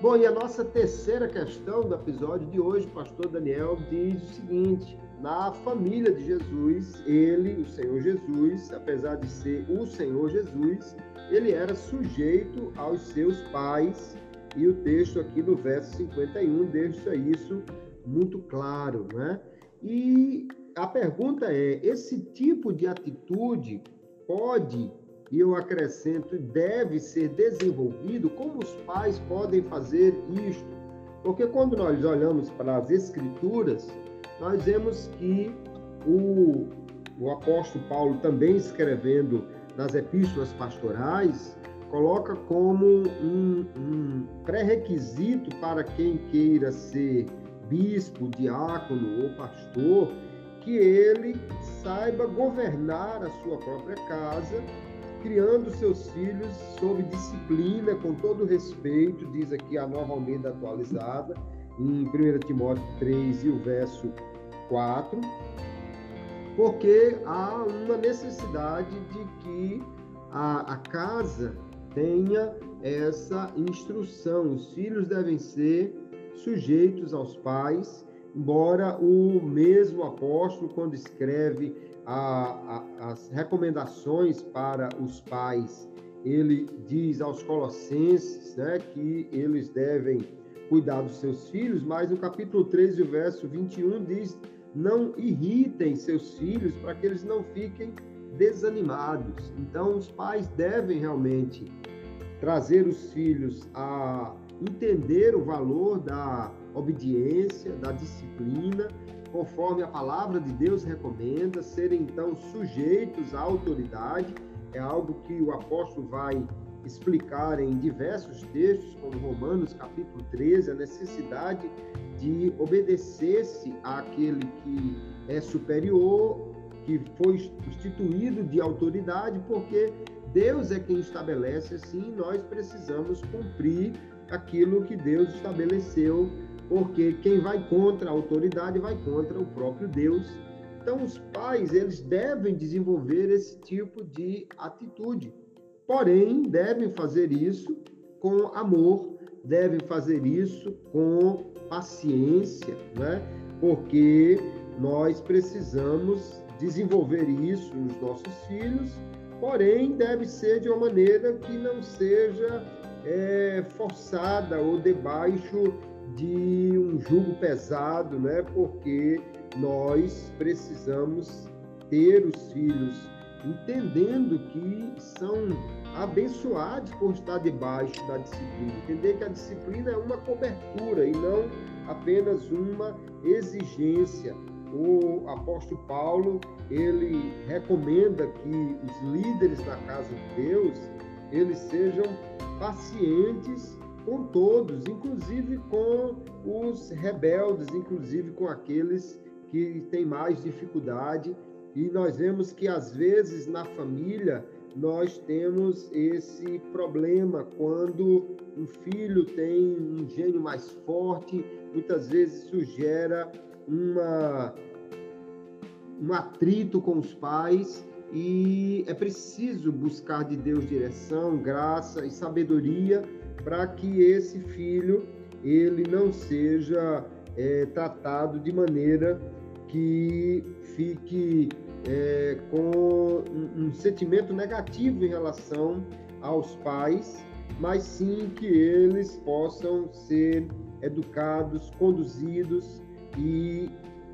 Bom, e a nossa terceira questão do episódio de hoje, pastor Daniel diz o seguinte: na família de Jesus, ele, o Senhor Jesus, apesar de ser o Senhor Jesus, ele era sujeito aos seus pais, e o texto aqui no verso 51 deixa isso muito claro, né? E a pergunta é: esse tipo de atitude pode, e eu acrescento, deve ser desenvolvido? Como os pais podem fazer isto? Porque quando nós olhamos para as Escrituras, nós vemos que o, o apóstolo Paulo, também escrevendo nas epístolas pastorais, coloca como um, um pré-requisito para quem queira ser bispo, diácono ou pastor, que ele saiba governar a sua própria casa, criando seus filhos sob disciplina, com todo respeito, diz aqui a nova Almeida atualizada, em 1 Timóteo 3 e o verso 4, porque há uma necessidade de que a, a casa tenha essa instrução. Os filhos devem ser sujeitos aos pais, embora o mesmo apóstolo, quando escreve a, a, as recomendações para os pais, ele diz aos colossenses né, que eles devem cuidar dos seus filhos, mas no capítulo 13, verso 21 diz: Não irritem seus filhos para que eles não fiquem desanimados. Então, os pais devem realmente trazer os filhos a entender o valor da obediência, da disciplina, conforme a palavra de Deus recomenda, serem então sujeitos à autoridade, é algo que o apóstolo vai explicar em diversos textos, como Romanos capítulo 13, a necessidade de obedecer-se àquele que é superior, que foi instituído de autoridade, porque Deus é quem estabelece, assim nós precisamos cumprir aquilo que Deus estabeleceu, porque quem vai contra a autoridade vai contra o próprio Deus. Então os pais, eles devem desenvolver esse tipo de atitude. Porém, devem fazer isso com amor, devem fazer isso com paciência, né? Porque nós precisamos desenvolver isso nos nossos filhos, porém deve ser de uma maneira que não seja é, forçada ou debaixo de um jugo pesado, né? Porque nós precisamos ter os filhos entendendo que são abençoados por estar debaixo da disciplina. Entender que a disciplina é uma cobertura e não apenas uma exigência. O apóstolo Paulo, ele recomenda que os líderes da casa de Deus, eles sejam pacientes com todos, inclusive com os rebeldes, inclusive com aqueles que têm mais dificuldade. E nós vemos que às vezes na família nós temos esse problema quando um filho tem um gênio mais forte, muitas vezes isso gera uma, um atrito com os pais e é preciso buscar de Deus direção, graça e sabedoria para que esse filho ele não seja é, tratado de maneira que fique é, com um, sentimento negativo em relação aos pais, mas sim que eles possam ser educados, conduzidos e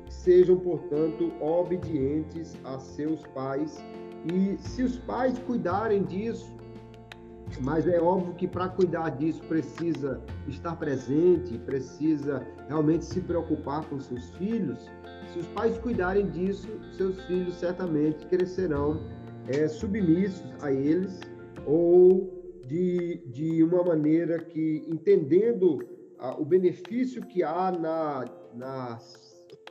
sejam, portanto, obedientes a seus pais. E se os pais cuidarem disso, mas é óbvio que para cuidar disso precisa estar presente, precisa realmente se preocupar com seus filhos. Se os pais cuidarem disso, seus filhos certamente crescerão é, submissos a eles ou de, de uma maneira que, entendendo o benefício que há na, na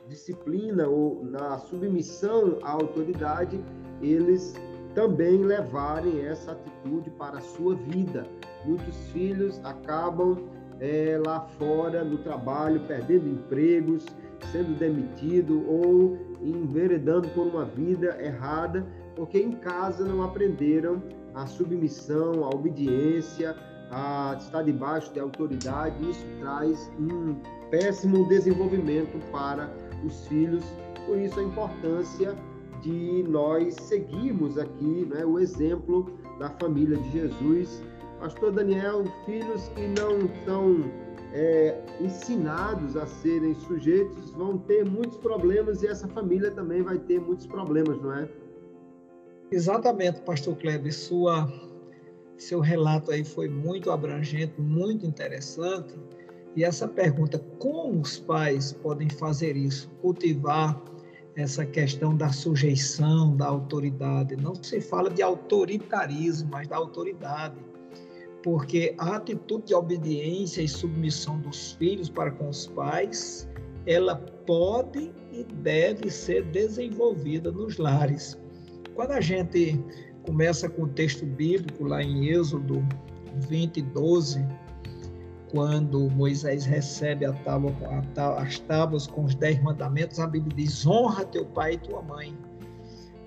disciplina ou na submissão à autoridade, eles também levarem essa atitude para a sua vida. Muitos filhos acabam é, lá fora no trabalho, perdendo empregos, sendo demitido ou enveredando por uma vida errada, porque em casa não aprenderam a submissão, a obediência, a estar debaixo de autoridade. Isso traz um péssimo desenvolvimento para os filhos Por isso a importância de nós seguirmos aqui né, o exemplo da família de Jesus. Pastor Daniel, filhos que não são é, ensinados a serem sujeitos vão ter muitos problemas e essa família também vai ter muitos problemas, não é? Exatamente, Pastor Kleber. Sua, seu relato aí foi muito abrangente, muito interessante. E essa pergunta, como os pais podem fazer isso? Cultivar essa questão da sujeição, da autoridade. Não se fala de autoritarismo, mas da autoridade. Porque a atitude de obediência e submissão dos filhos para com os pais, ela pode e deve ser desenvolvida nos lares. Quando a gente começa com o texto bíblico lá em Êxodo 20, 12, quando Moisés recebe a tábua, a, as tábuas com os dez mandamentos, a Bíblia diz: honra teu pai e tua mãe,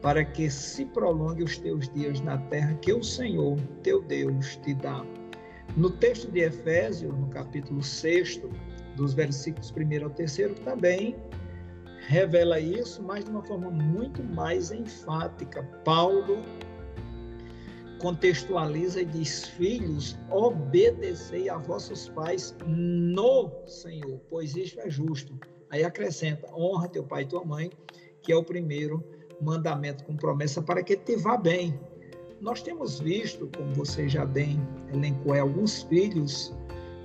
para que se prolongue os teus dias na terra que o Senhor, teu Deus, te dá. No texto de Efésios, no capítulo 6, dos versículos 1 ao 3, também revela isso, mas de uma forma muito mais enfática. Paulo contextualiza e diz: Filhos, obedecei a vossos pais no Senhor, pois isto é justo. Aí acrescenta: honra teu pai e tua mãe, que é o primeiro mandamento com promessa para que te vá bem. Nós temos visto, como você já bem elencou, alguns filhos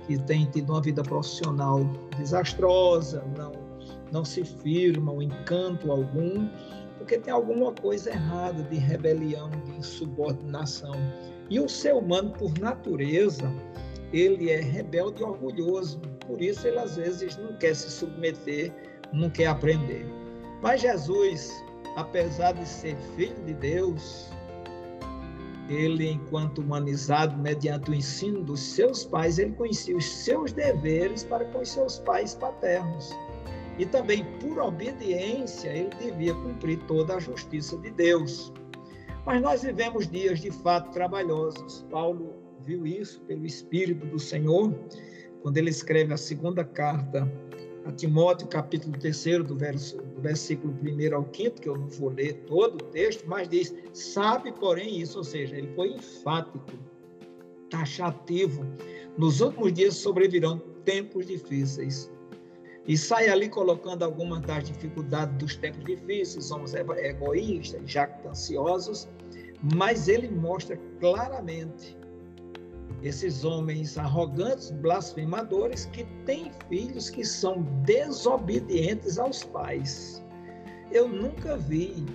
que têm tido uma vida profissional desastrosa, não, não se firmam em canto algum, porque tem alguma coisa errada de rebelião, de insubordinação. E o ser humano, por natureza, ele é rebelde e orgulhoso. Por isso, ele às vezes não quer se submeter, não quer aprender. Mas Jesus, apesar de ser filho de Deus, ele, enquanto humanizado, mediante o ensino dos seus pais, ele conhecia os seus deveres para com os seus pais paternos. E também, por obediência, ele devia cumprir toda a justiça de Deus. Mas nós vivemos dias de fato trabalhosos. Paulo viu isso pelo Espírito do Senhor, quando ele escreve a segunda carta a Timóteo, capítulo 3, do, verso, do versículo 1 ao 5, que eu não vou ler todo o texto, mas diz: sabe, porém, isso, ou seja, ele foi enfático, taxativo. Nos últimos dias sobrevirão tempos difíceis e sai ali colocando algumas das dificuldades dos tempos difíceis, somos egoístas, jactanciosos, mas ele mostra claramente esses homens arrogantes, blasfemadores, que têm filhos que são desobedientes aos pais. Eu nunca vi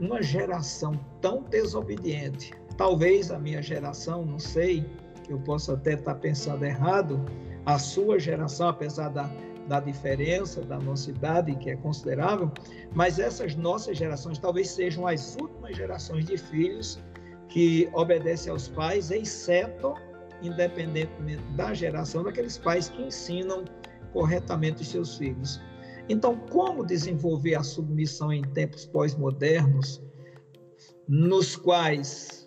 uma geração tão desobediente. Talvez a minha geração, não sei, eu posso até estar pensando errado, a sua geração, apesar da da diferença da nossa idade, que é considerável, mas essas nossas gerações talvez sejam as últimas gerações de filhos que obedecem aos pais, exceto, independentemente da geração, daqueles pais que ensinam corretamente os seus filhos. Então, como desenvolver a submissão em tempos pós-modernos, nos quais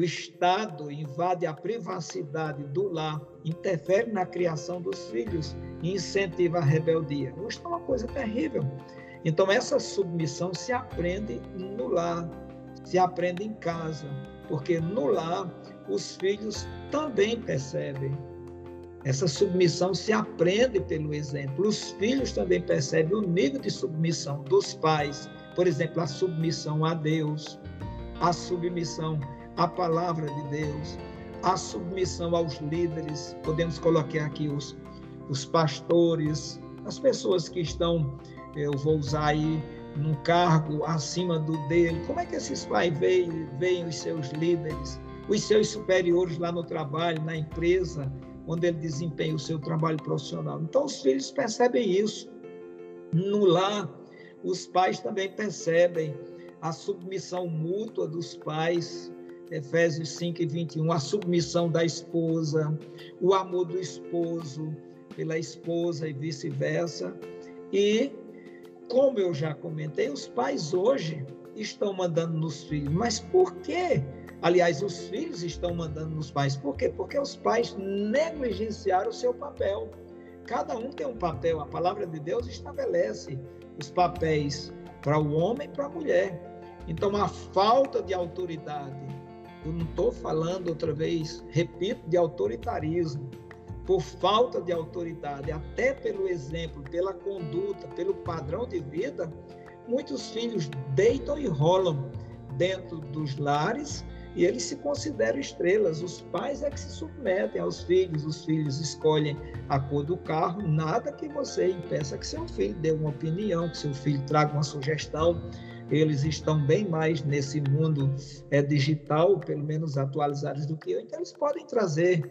o Estado invade a privacidade do lar, interfere na criação dos filhos e incentiva a rebeldia. Isso é uma coisa terrível. Então, essa submissão se aprende no lar, se aprende em casa, porque no lar os filhos também percebem. Essa submissão se aprende pelo exemplo. Os filhos também percebem o nível de submissão dos pais, por exemplo, a submissão a Deus, a submissão a palavra de Deus, a submissão aos líderes, podemos colocar aqui os, os pastores, as pessoas que estão, eu vou usar aí, num cargo acima do dele. Como é que esses pais veem, veem os seus líderes, os seus superiores lá no trabalho, na empresa, onde ele desempenha o seu trabalho profissional? Então, os filhos percebem isso. No lar, os pais também percebem a submissão mútua dos pais Efésios 5 e 21, a submissão da esposa, o amor do esposo pela esposa e vice-versa. E, como eu já comentei, os pais hoje estão mandando nos filhos. Mas por quê? Aliás, os filhos estão mandando nos pais. Por quê? Porque os pais negligenciaram o seu papel. Cada um tem um papel. A palavra de Deus estabelece os papéis para o homem e para a mulher. Então, a falta de autoridade, eu não estou falando outra vez, repito, de autoritarismo, por falta de autoridade, até pelo exemplo, pela conduta, pelo padrão de vida, muitos filhos deitam e rolam dentro dos lares e eles se consideram estrelas. Os pais é que se submetem aos filhos, os filhos escolhem a cor do carro, nada que você impeça que seu filho dê uma opinião, que seu filho traga uma sugestão. Eles estão bem mais nesse mundo é, digital, pelo menos atualizados do que eu, então eles podem trazer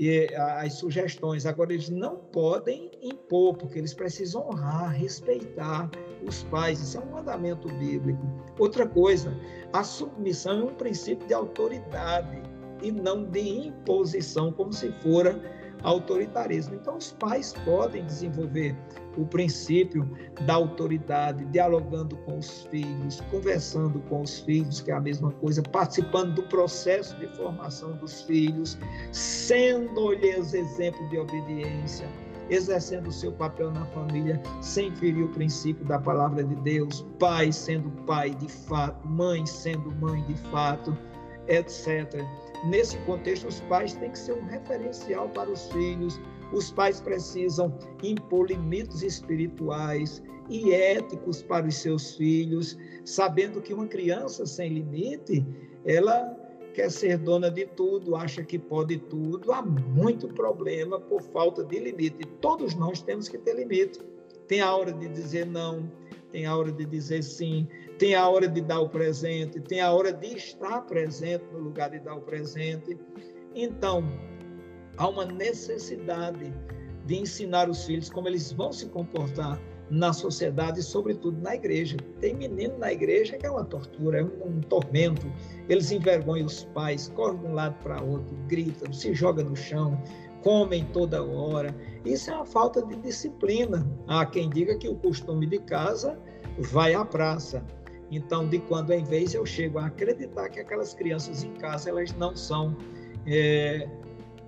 e as sugestões. Agora, eles não podem impor, porque eles precisam honrar, respeitar os pais. Isso é um mandamento bíblico. Outra coisa, a submissão é um princípio de autoridade e não de imposição, como se fora autoritarismo. Então, os pais podem desenvolver o princípio da autoridade, dialogando com os filhos, conversando com os filhos, que é a mesma coisa, participando do processo de formação dos filhos, sendo-lhes exemplo de obediência, exercendo o seu papel na família sem ferir o princípio da palavra de Deus, pai sendo pai de fato, mãe sendo mãe de fato, etc. Nesse contexto, os pais têm que ser um referencial para os filhos, os pais precisam impor limites espirituais e éticos para os seus filhos, sabendo que uma criança sem limite, ela quer ser dona de tudo, acha que pode tudo, há muito problema por falta de limite. Todos nós temos que ter limite. Tem a hora de dizer não, tem a hora de dizer sim, tem a hora de dar o presente, tem a hora de estar presente no lugar de dar o presente. Então, há uma necessidade de ensinar os filhos como eles vão se comportar na sociedade e, sobretudo, na igreja. Tem menino na igreja que é uma tortura, é um, tormento. Eles envergonham os pais, correm de um lado para outro, gritam, se jogam no chão, comem toda hora. Isso é uma falta de disciplina. Há quem diga que o costume de casa vai à praça. Então, de quando em vez eu chego a acreditar que aquelas crianças em casa elas não são é,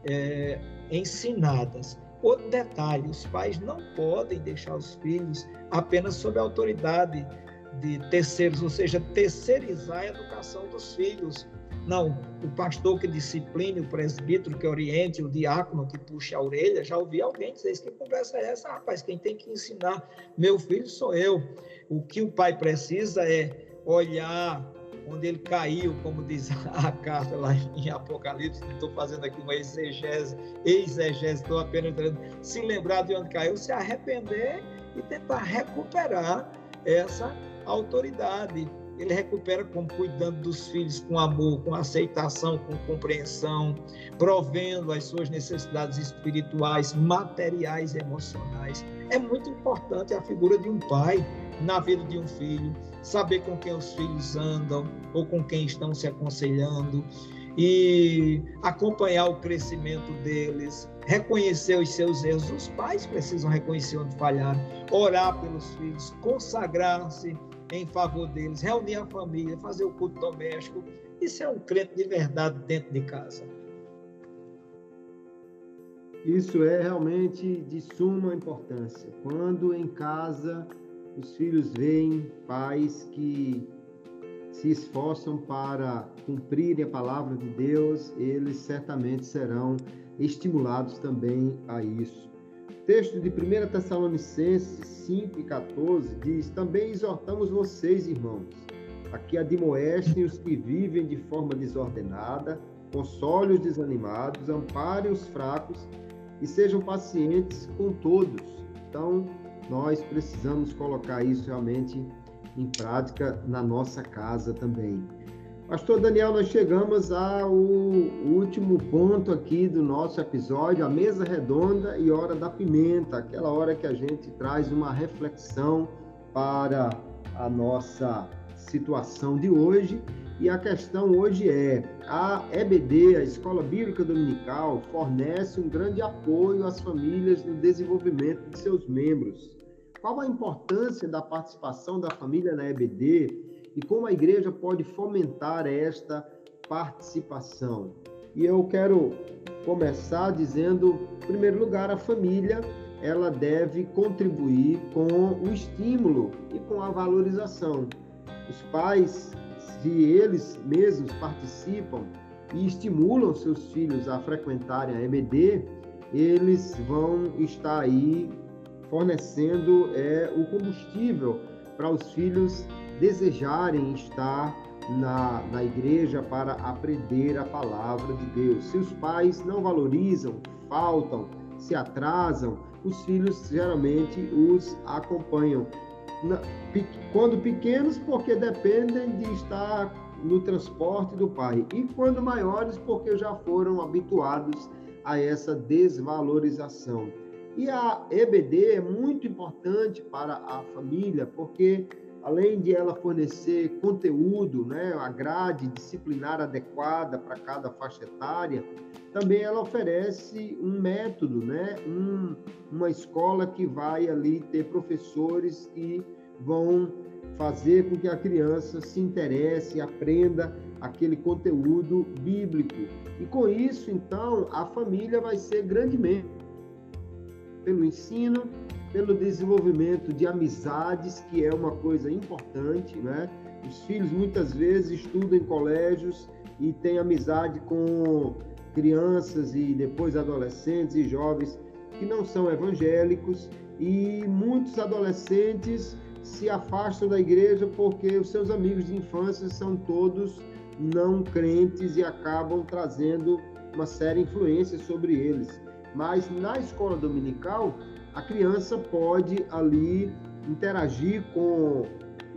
é, ensinadas. Outro detalhe: os pais não podem deixar os filhos apenas sob a autoridade de terceiros, ou seja, terceirizar a educação dos filhos. Não, o pastor que discipline, o presbítero que oriente, o diácono que puxa a orelha. Já ouvi alguém dizer isso, que conversa é essa? Rapaz, quem tem que ensinar meu filho sou eu. O que o pai precisa é olhar onde ele caiu, como diz a carta lá em Apocalipse, estou fazendo aqui uma exegese, exegese, estou apenas se lembrar de onde caiu, se arrepender e tentar recuperar essa autoridade. Ele recupera como cuidando dos filhos com amor, com aceitação, com compreensão, provendo as suas necessidades espirituais, materiais emocionais. É muito importante a figura de um pai na vida de um filho, saber com quem os filhos andam ou com quem estão se aconselhando e acompanhar o crescimento deles, reconhecer os seus erros. Os pais precisam reconhecer onde falharam, orar pelos filhos, consagrar-se em favor deles, reunir a família, fazer o culto doméstico. Isso é um crente de verdade dentro de casa. Isso é realmente de suma importância. Quando em casa os filhos veem pais que se esforçam para cumprirem a palavra de Deus, eles certamente serão estimulados também a isso. Texto de 1 Tessalonicenses 5 e 14 diz: Também exortamos vocês, irmãos, a que admoestem os que vivem de forma desordenada, console os desanimados, amparem os fracos e sejam pacientes com todos. Então, nós precisamos colocar isso realmente em prática na nossa casa também. Pastor Daniel, nós chegamos ao último ponto aqui do nosso episódio, a mesa redonda e hora da pimenta, aquela hora que a gente traz uma reflexão para a nossa situação de hoje. E a questão hoje é: a EBD, a Escola Bíblica Dominical, fornece um grande apoio às famílias no desenvolvimento de seus membros. Qual a importância da participação da família na EBD e como a igreja pode fomentar esta participação? E eu quero começar dizendo, em primeiro lugar, a família ela deve contribuir com o estímulo e com a valorização. Os pais, se eles mesmos participam e estimulam seus filhos a frequentarem a EBD, eles vão estar aí fornecendo é, o combustível para os filhos desejarem estar na, na igreja para aprender a palavra de Deus. Se os pais não valorizam, faltam, se atrasam, os filhos geralmente os acompanham. Quando pequenos, porque dependem de estar no transporte do pai, e quando maiores, porque já foram habituados a essa desvalorização. E a EBD é muito importante para a família, porque além de ela fornecer conteúdo, né, a grade disciplinar adequada para cada faixa etária, também ela oferece um método, né, um, uma escola que vai ali ter professores que vão fazer com que a criança se interesse, aprenda aquele conteúdo bíblico. E com isso, então, a família vai ser grandemente pelo ensino, pelo desenvolvimento de amizades, que é uma coisa importante, né? Os filhos muitas vezes estudam em colégios e têm amizade com crianças e depois adolescentes e jovens que não são evangélicos e muitos adolescentes se afastam da igreja porque os seus amigos de infância são todos não crentes e acabam trazendo uma séria influência sobre eles. Mas na escola dominical, a criança pode ali interagir com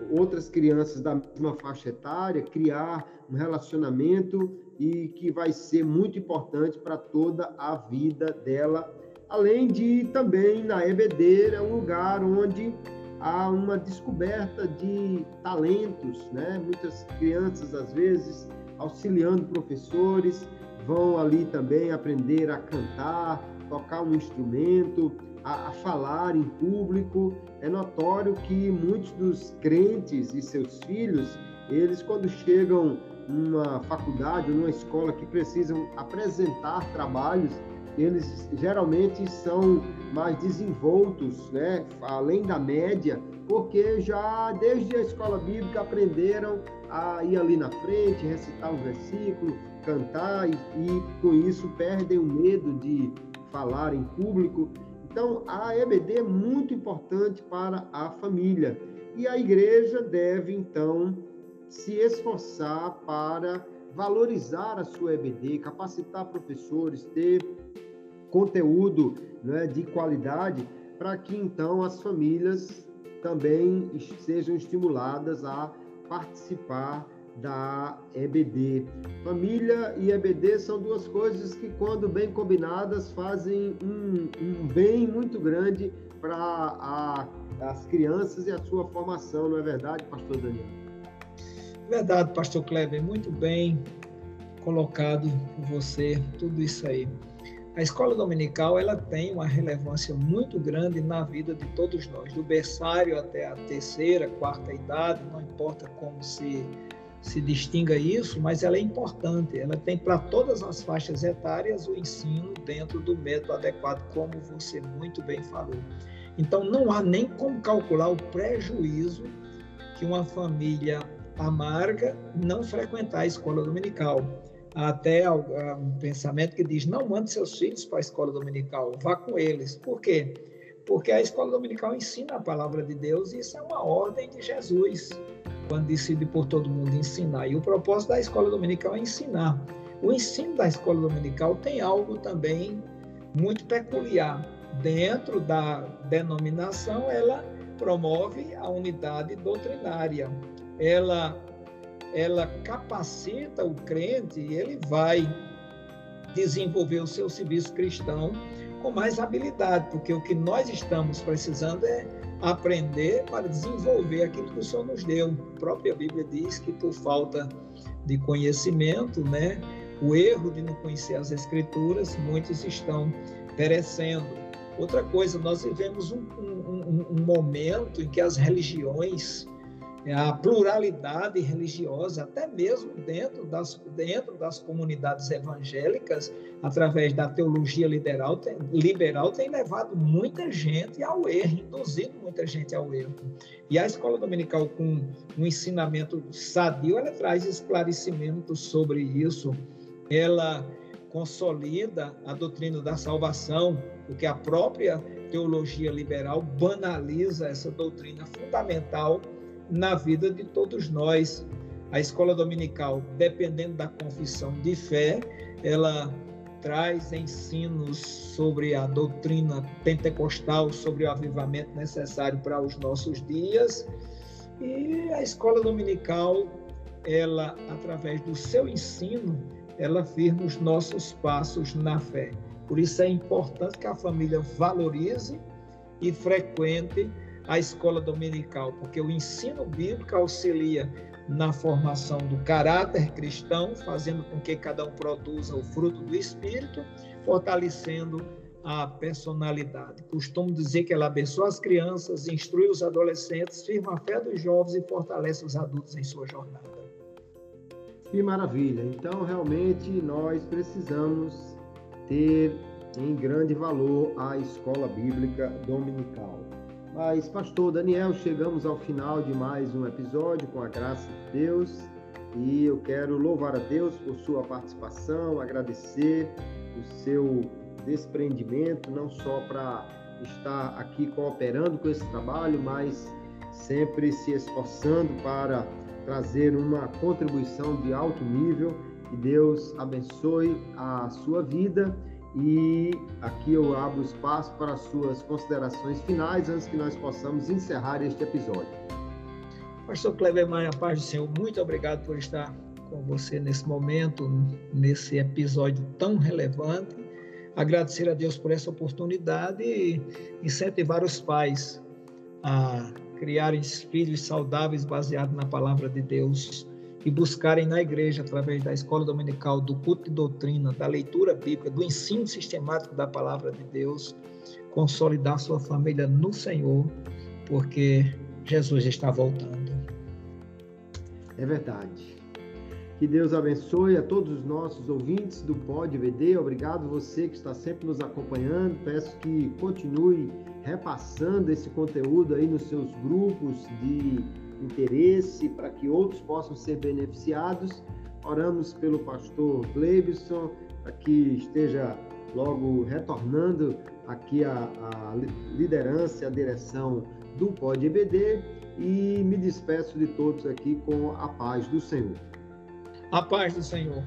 outras crianças da mesma faixa etária, criar um relacionamento e que vai ser muito importante para toda a vida dela. Além de também na EBD é um lugar onde há uma descoberta de talentos, né? Muitas crianças às vezes auxiliando professores vão ali também aprender a cantar, tocar um instrumento, a, a, falar em público. É notório que muitos dos crentes e seus filhos, eles quando chegam numa faculdade ou numa escola que precisam apresentar trabalhos, eles geralmente são mais desenvoltos, né, além da média, porque já desde a escola bíblica aprenderam a ir ali na frente, recitar um versículo, cantar e, e com isso perdem o medo de falar em público. Então, a EBD é muito importante para a família e a igreja deve então se esforçar para valorizar a sua EBD, capacitar professores, ter conteúdo né, de qualidade para que então as famílias também sejam estimuladas a participar da EBD. Família e EBD são duas coisas que, quando bem combinadas, fazem um, um bem muito grande para as crianças e a sua formação, não é verdade, Pastor Daniel? Verdade, Pastor Kleber, muito bem colocado por você, tudo isso aí. A escola dominical ela tem uma relevância muito grande na vida de todos nós, do berçário até a terceira, quarta idade, não importa como se se distinga isso, mas ela é importante. Ela tem para todas as faixas etárias o ensino dentro do método adequado, como você muito bem falou. Então não há nem como calcular o prejuízo que uma família amarga não frequentar a escola dominical até um pensamento que diz: não mande seus filhos para a escola dominical, vá com eles. Por quê? Porque a escola dominical ensina a palavra de Deus e isso é uma ordem de Jesus, quando decide por todo mundo ensinar. E o propósito da escola dominical é ensinar. O ensino da escola dominical tem algo também muito peculiar. Dentro da denominação, ela promove a unidade doutrinária. Ela ela capacita o crente e ele vai desenvolver o seu serviço cristão com mais habilidade, porque o que nós estamos precisando é aprender para desenvolver aquilo que o Senhor nos deu. A própria Bíblia diz que por falta de conhecimento, né, o erro de não conhecer as Escrituras, muitos estão perecendo. Outra coisa, nós vivemos um, um, um momento em que as religiões a pluralidade religiosa, até mesmo dentro das, dentro das comunidades evangélicas, através da teologia liberal tem, liberal, tem levado muita gente ao erro, induzido muita gente ao erro. E a escola dominical, com um ensinamento sadio, ela traz esclarecimento sobre isso, ela consolida a doutrina da salvação, porque a própria teologia liberal banaliza essa doutrina fundamental na vida de todos nós. A escola dominical, dependendo da confissão de fé, ela traz ensinos sobre a doutrina pentecostal, sobre o avivamento necessário para os nossos dias. E a escola dominical, ela, através do seu ensino, ela firma os nossos passos na fé. Por isso é importante que a família valorize e frequente a escola dominical, porque o ensino bíblico auxilia na formação do caráter cristão, fazendo com que cada um produza o fruto do Espírito, fortalecendo a personalidade. Costumo dizer que ela abençoa as crianças, instrui os adolescentes, firma a fé dos jovens e fortalece os adultos em sua jornada. Que maravilha! Então, realmente, nós precisamos ter em grande valor a escola bíblica dominical. Mas, pastor Daniel, chegamos ao final de mais um episódio com a graça de Deus e eu quero louvar a Deus por sua participação, agradecer o seu desprendimento, não só para estar aqui cooperando com esse trabalho, mas sempre se esforçando para trazer uma contribuição de alto nível. Que Deus abençoe a sua vida e aqui eu abro espaço para as suas considerações finais antes que nós possamos encerrar este episódio. Pastor Kleber Maia, paz do Senhor, muito obrigado por estar com você nesse momento, nesse episódio tão relevante. Agradecer a Deus por essa oportunidade e incentivar os pais a criarem filhos saudáveis baseados na palavra de Deus e buscarem na igreja, através da escola dominical, do culto de doutrina, da leitura bíblica, do ensino sistemático da palavra de Deus, consolidar sua família no Senhor, porque Jesus está voltando. É verdade. Que Deus abençoe a todos os nossos ouvintes do Pod VD. Obrigado você que está sempre nos acompanhando. Peço que continue repassando esse conteúdo aí nos seus grupos de interesse, para que outros possam ser beneficiados. Oramos pelo pastor Gleibson, para que esteja logo retornando aqui a, a liderança, a direção do Pod EBD e me despeço de todos aqui com a paz do Senhor. A paz do Senhor.